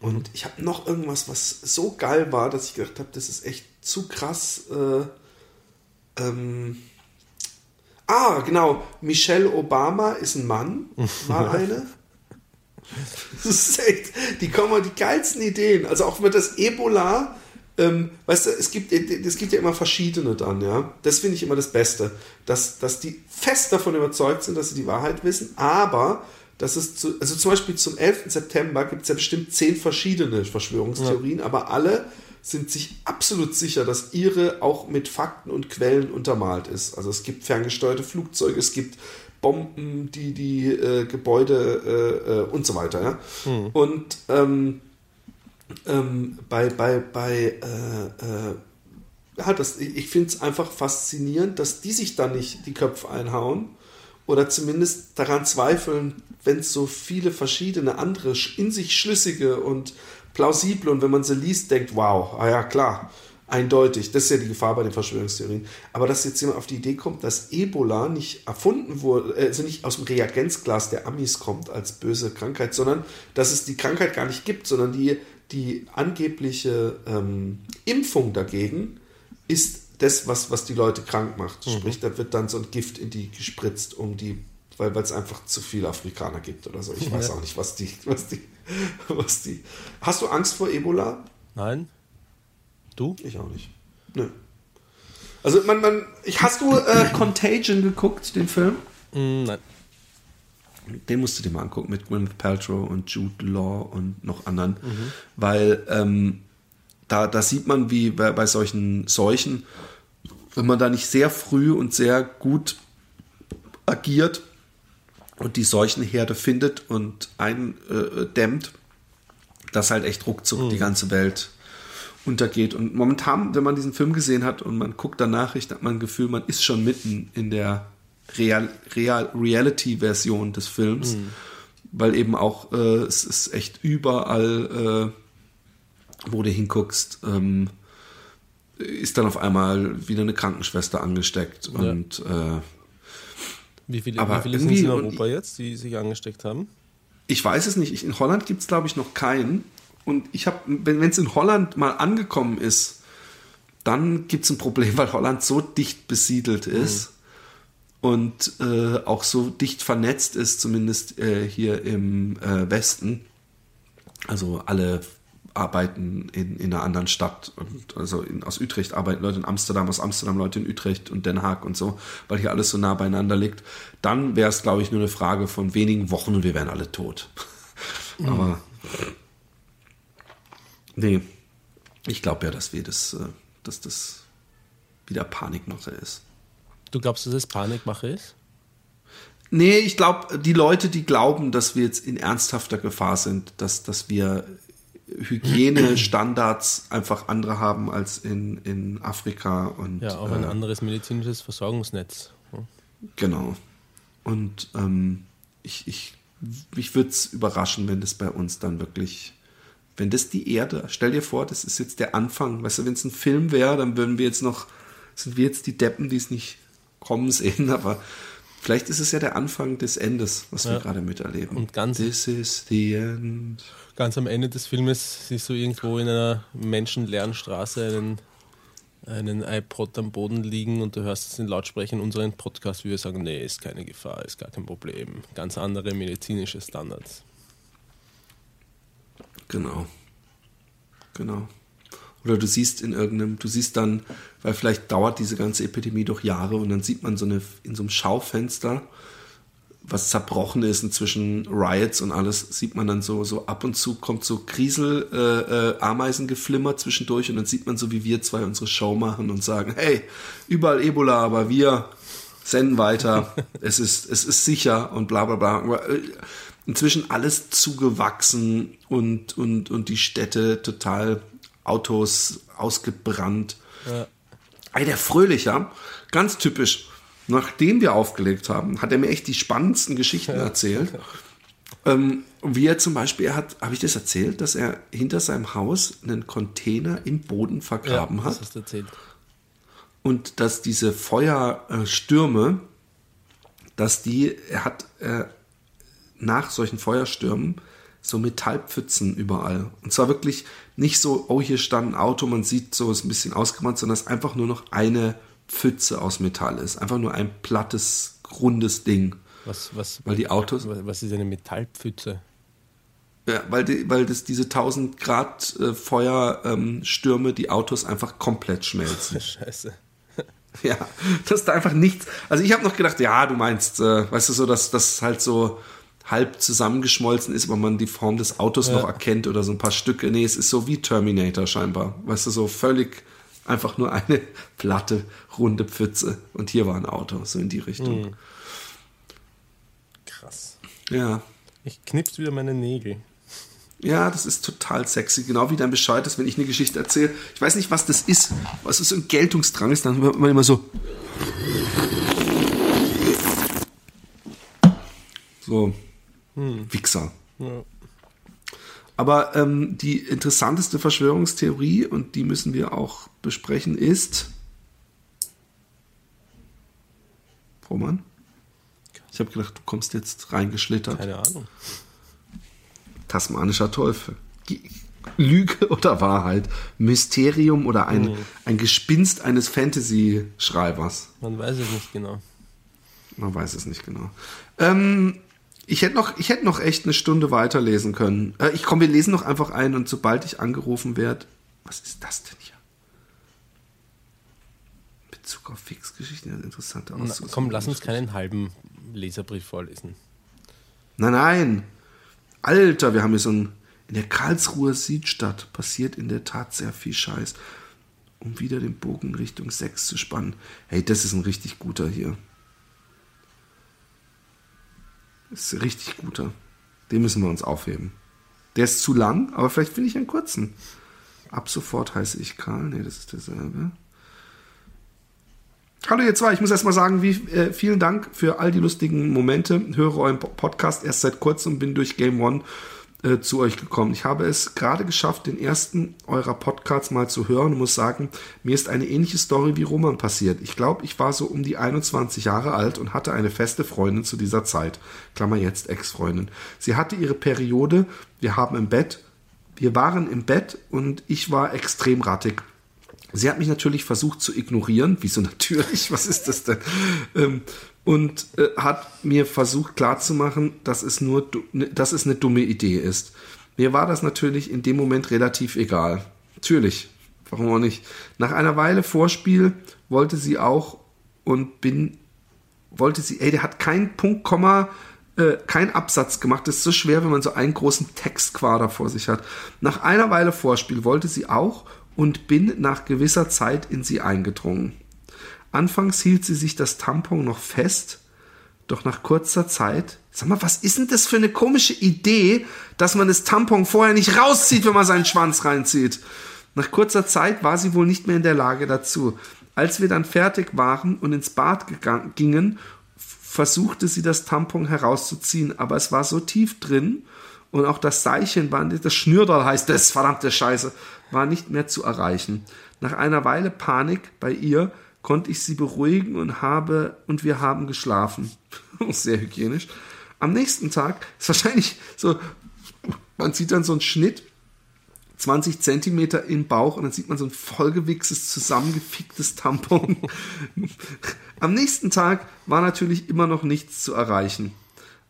Und ich habe noch irgendwas, was so geil war, dass ich gedacht habe, das ist echt zu krass. Äh, ähm, ah, genau. Michelle Obama ist ein Mann, war eine. Das ist echt, die kommen die geilsten Ideen. Also auch mit das Ebola, ähm, weißt du, es gibt, es gibt ja immer verschiedene dann, ja. Das finde ich immer das Beste. Dass, dass die fest davon überzeugt sind, dass sie die Wahrheit wissen, aber dass es zu, also zum Beispiel zum 11. September gibt es ja bestimmt zehn verschiedene Verschwörungstheorien, aber alle sind sich absolut sicher, dass ihre auch mit Fakten und Quellen untermalt ist. Also es gibt ferngesteuerte Flugzeuge, es gibt Bomben, die die äh, Gebäude äh, äh, und so weiter. Ja? Und ähm, ähm, bei, bei, bei äh, äh, ja, das, ich finde es einfach faszinierend, dass die sich da nicht die Köpfe einhauen oder zumindest daran zweifeln, wenn es so viele verschiedene andere, in sich schlüssige und plausible und wenn man sie liest, denkt, wow, ah ja klar, eindeutig, das ist ja die Gefahr bei den Verschwörungstheorien. Aber dass jetzt jemand auf die Idee kommt, dass Ebola nicht erfunden wurde, äh, also nicht aus dem Reagenzglas der Amis kommt als böse Krankheit, sondern dass es die Krankheit gar nicht gibt, sondern die, die angebliche ähm, Impfung dagegen ist das, was, was die Leute krank macht. Sprich, da wird dann so ein Gift in die gespritzt, um die weil es einfach zu viele Afrikaner gibt oder so. Ich weiß Ja. auch nicht, was die, was die, was die. Hast du Angst vor Ebola? Nein? Du? Ich auch nicht. Nö. Also man, man, ich, hast du äh, Contagion geguckt, den Film? Mm, nein. Den musst du dir mal angucken mit Gwyneth Paltrow und Jude Law und noch anderen, weil ähm, da, da sieht man, wie bei, bei solchen Seuchen, wenn man da nicht sehr früh und sehr gut agiert und die Seuchenherde findet und eindämmt, dass halt echt ruckzuck die ganze Welt untergeht. Und momentan, wenn man diesen Film gesehen hat und man guckt danach, hat man ein Gefühl, man ist schon mitten in der Real, Real, Reality-Version des Films, weil eben auch äh, es ist echt überall, äh, wo du hinguckst, ähm, ist dann auf einmal wieder eine Krankenschwester angesteckt und äh, Wie viele, Aber wie viele sind es in Europa jetzt, die sich angesteckt haben? Ich weiß es nicht. Ich, in Holland gibt es, glaube ich, noch keinen. Und ich habe, wenn es in Holland mal angekommen ist, dann gibt es ein Problem, weil Holland so dicht besiedelt ist und äh, auch so dicht vernetzt ist, zumindest äh, hier im äh, Westen. Also alle arbeiten in, in einer anderen Stadt. Und also in, aus Utrecht arbeiten Leute in Amsterdam, aus Amsterdam Leute in Utrecht und Den Haag und so, weil hier alles so nah beieinander liegt. Dann wäre es, glaube ich, nur eine Frage von wenigen Wochen und wir wären alle tot. Aber nee, ich glaube ja, dass wir das, äh, dass das wieder Panikmache ist. Du glaubst, dass es Panikmache ist? Nee, ich glaube, die Leute, die glauben, dass wir jetzt in ernsthafter Gefahr sind, dass, dass wir Hygienestandards einfach andere haben als in, in Afrika und Ja, auch ein äh, anderes medizinisches Versorgungsnetz. genau. Und ähm, ich, ich, mich würde es überraschen, wenn das bei uns dann wirklich, wenn das die Erde, stell dir vor, das ist jetzt der Anfang, weißt du, wenn es ein Film wäre, dann würden wir jetzt noch, sind wir jetzt die Deppen, die es nicht kommen sehen, aber vielleicht ist es ja der Anfang des Endes, was wir Ja. gerade miterleben. Und ganz- This is the end. Ganz am Ende des Filmes siehst du irgendwo in einer menschenleeren Straße einen, einen iPod am Boden liegen und du hörst es in Lautsprechern unseren Podcast, wie wir sagen, nee, ist keine Gefahr, ist gar kein Problem. Ganz andere medizinische Standards. Genau. Genau. Oder du siehst in irgendeinem, du siehst dann, weil vielleicht dauert diese ganze Epidemie doch Jahre und dann sieht man so eine, in so einem Schaufenster, was zerbrochen ist inzwischen Riots und alles, sieht man dann so, so ab und zu kommt so Griesel, äh, äh, Ameisengeflimmer zwischendurch und dann sieht man so, wie wir zwei unsere Show machen und sagen, hey, überall Ebola, aber wir senden weiter, es ist, es ist sicher und bla bla bla. Äh, Inzwischen alles zugewachsen und, und, und die Städte total Autos ausgebrannt. Ja. Ey, der Fröhlicher, ganz typisch, nachdem wir aufgelegt haben, hat er mir echt die spannendsten Geschichten erzählt. Ähm, wie er zum Beispiel, er hat, habe ich das erzählt, dass er hinter seinem Haus einen Container im Boden vergraben ja, hat das hast du erzählt. und dass diese Feuerstürme, dass die, er hat äh, nach solchen Feuerstürmen so Metallpfützen überall. Und zwar wirklich nicht so, oh, hier stand ein Auto, man sieht so, ist ein bisschen ausgebrannt, sondern es ist einfach nur noch eine Pfütze aus Metall ist. Einfach nur ein plattes, rundes Ding. Was, was, Weil die Autos, was ist eine Metallpfütze? ja, weil, die, weil das diese 1000 Grad äh, Feuerstürme die Autos einfach komplett schmelzen. Scheiße. Ja, dass da einfach nichts. Also ich habe noch gedacht, ja, du meinst, äh, weißt du so, dass das halt so halb zusammengeschmolzen ist, weil man die Form des Autos noch erkennt oder so ein paar Stücke. Nee, es ist so wie Terminator scheinbar. Weißt du, so völlig einfach nur eine platte, runde Pfütze. Und hier war ein Auto, so in die Richtung. Krass. Ja. Ich knips wieder meine Nägel. Ja, das ist total sexy. Genau wie dein Bescheid ist, wenn ich eine Geschichte erzähle. Ich weiß nicht, was das ist. Was ist so ein Geltungsdrang ist, dann hört man immer so. So. Wichser. Ja. Aber ähm, die interessanteste Verschwörungstheorie, und die müssen wir auch besprechen, ist. Roman? Ich habe gedacht, du kommst jetzt reingeschlittert. Keine Ahnung. Tasmanischer Teufel. Lüge oder Wahrheit? Mysterium oder ein, ein Gespinst eines Fantasy-Schreibers? Man weiß es nicht genau. Man weiß es nicht genau. Ähm, ich hätte noch, ich hätte noch echt eine Stunde weiterlesen können. Äh, ich komme, wir lesen noch einfach ein und sobald ich angerufen werde, was ist das denn hier? Bezug auf Fixgeschichten, das interessante Auszug. komm, lass uns keinen halben Leserbrief vorlesen. Nein, nein. Alter, wir haben hier so ein. In der Karlsruher Südstadt passiert in der Tat sehr viel Scheiß. Um wieder den Bogen Richtung 6 zu spannen. Hey, das ist ein richtig guter hier. Ist ein richtig guter. Den müssen wir uns aufheben. Der ist zu lang, aber vielleicht finde ich einen kurzen. Ab sofort heiße ich Karl. Nee, das ist derselbe. Hallo ihr zwei, ich muss erstmal sagen, wie, äh, vielen Dank für all die lustigen Momente. Höre euren Po- Podcast erst seit kurzem, bin durch Game One äh, zu euch gekommen. Ich habe es gerade geschafft, den ersten eurer Podcasts mal zu hören und muss sagen, mir ist eine ähnliche Story wie Roman passiert. Ich glaube, ich war so um die 21 Jahre alt und hatte eine feste Freundin zu dieser Zeit. Klammer jetzt Ex-Freundin. Sie hatte ihre Periode, wir haben im Bett, wir waren im Bett und ich war extrem rattig. Sie hat mich natürlich versucht zu ignorieren. Wieso natürlich? Was ist das denn? Ähm, und äh, hat mir versucht klarzumachen, dass es nur, ne- dass es eine dumme Idee ist. Mir war das natürlich in dem Moment relativ egal. Natürlich. Warum auch nicht? Nach einer Weile Vorspiel wollte sie auch und bin wollte sie, ey, der hat kein Punkt, Komma, äh, kein Absatz gemacht. Das ist so schwer, wenn man so einen großen Textquader vor sich hat. Nach einer Weile Vorspiel wollte sie auch und bin nach gewisser Zeit in sie eingedrungen. Anfangs hielt sie sich das Tampon noch fest, doch nach kurzer Zeit, sag mal, was ist denn das für eine komische Idee, dass man das Tampon vorher nicht rauszieht, wenn man seinen Schwanz reinzieht? Nach kurzer Zeit war sie wohl nicht mehr in der Lage dazu. Als wir dann fertig waren und ins Bad gegangen, gingen, versuchte sie das Tampon herauszuziehen, aber es war so tief drin und auch das Seilchen war, das Schnürderl heißt das, verdammte Scheiße, war nicht mehr zu erreichen. Nach einer Weile Panik bei ihr konnte ich sie beruhigen und habe und wir haben geschlafen. Sehr hygienisch. Am nächsten Tag ist wahrscheinlich so, man sieht dann so einen Schnitt, 20 Zentimeter im Bauch und dann sieht man so ein vollgewichstes, zusammengeficktes Tampon. Am nächsten Tag war natürlich immer noch nichts zu erreichen.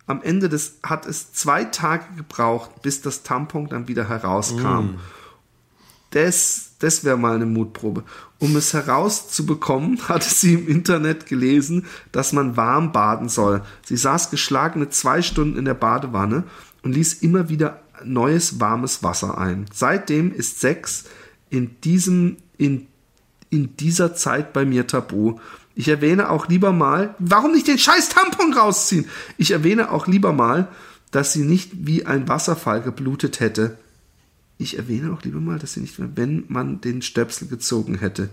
Am Ende des hat es zwei Tage gebraucht, bis das Tampon dann wieder herauskam. Das, das wäre mal eine Mutprobe. Um es herauszubekommen, hatte sie im Internet gelesen, dass man warm baden soll. Sie saß geschlagene zwei Stunden in der Badewanne und ließ immer wieder neues warmes Wasser ein. Seitdem ist Sex in diesem, in, in dieser Zeit bei mir tabu. Ich erwähne auch lieber mal, warum nicht den scheiß Tampon rausziehen? Ich erwähne auch lieber mal, dass sie nicht wie ein Wasserfall geblutet hätte. Ich erwähne auch lieber mal, dass sie nicht mehr, wenn man den Stöpsel gezogen hätte.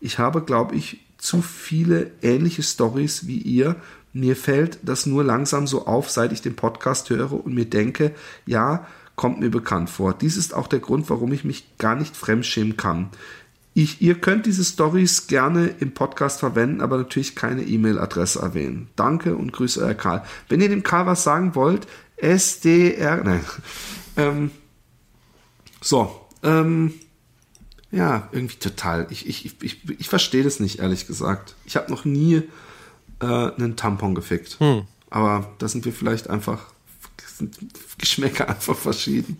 Ich habe, glaube ich, zu viele ähnliche Stories wie ihr. Mir fällt das nur langsam so auf, seit ich den Podcast höre und mir denke, ja, kommt mir bekannt vor. Dies ist auch der Grund, warum ich mich gar nicht fremdschämen kann. Ich, ihr könnt diese Stories gerne im Podcast verwenden, aber natürlich keine E-Mail-Adresse erwähnen. Danke und Grüße, euer Karl. Wenn ihr dem Karl was sagen wollt, SDR, nein, ähm, so, ähm, ja, irgendwie total. Ich, ich, ich, ich, verstehe das nicht, ehrlich gesagt. Ich habe noch nie äh, einen Tampon gefickt. Aber da sind wir vielleicht einfach, sind Geschmäcker einfach verschieden.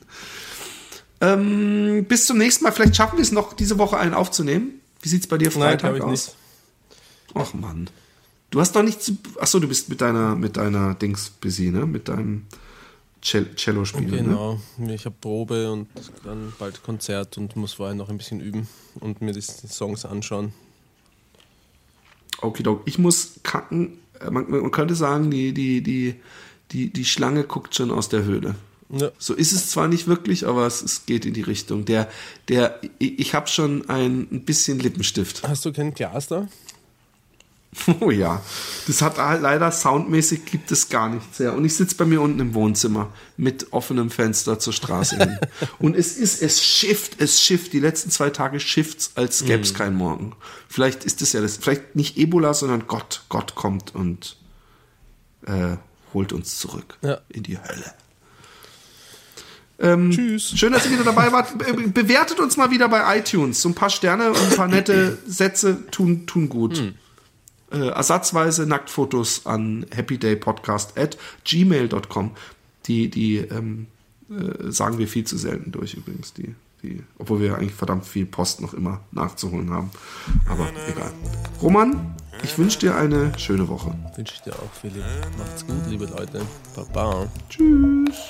Ähm, bis zum nächsten Mal. Vielleicht schaffen wir es noch, diese Woche einen aufzunehmen. Wie sieht's bei dir Nein, Freitag glaube ich aus? nicht. Ach Mann. Du hast doch nicht zu. Achso, du bist mit deiner, mit deiner Dings busy, ne? Mit deinem Cell Cello-Spiel. Ne? Genau, ich habe Probe und dann bald Konzert und muss vorher noch ein bisschen üben und mir die Songs anschauen. Okidok. Ich muss kacken. Äh, Man, man könnte sagen, die, die, die, die, die Schlange guckt schon aus der Höhle. Ja. So ist es zwar nicht wirklich, aber es, es geht in die Richtung. Der, der, ich, ich habe schon ein, ein bisschen Lippenstift. Hast du kein Glas da? Oh ja, das hat halt leider soundmäßig gibt es gar nichts her. Und ich sitze bei mir unten im Wohnzimmer mit offenem Fenster zur Straße hin. Und es ist, es schifft, es schifft. Die letzten zwei Tage schifft's, als gäbe es keinen Morgen. Vielleicht ist es ja das, vielleicht nicht Ebola, sondern Gott, Gott kommt und äh, holt uns zurück Ja. in die Hölle. Ähm, Tschüss. Schön, dass ihr wieder dabei wart. Be- Bewertet uns mal wieder bei iTunes. So ein paar Sterne und ein paar nette Sätze tun, tun gut. Äh, ersatzweise Nacktfotos an happydaypodcast at gmail.com. Die, die ähm, äh, sagen wir viel zu selten durch übrigens, die, die, obwohl wir eigentlich verdammt viel Post noch immer nachzuholen haben. Aber egal. Roman, ich wünsche dir eine schöne Woche. Wünsche ich dir auch, Philipp. Macht's gut, liebe Leute. Baba. Tschüss.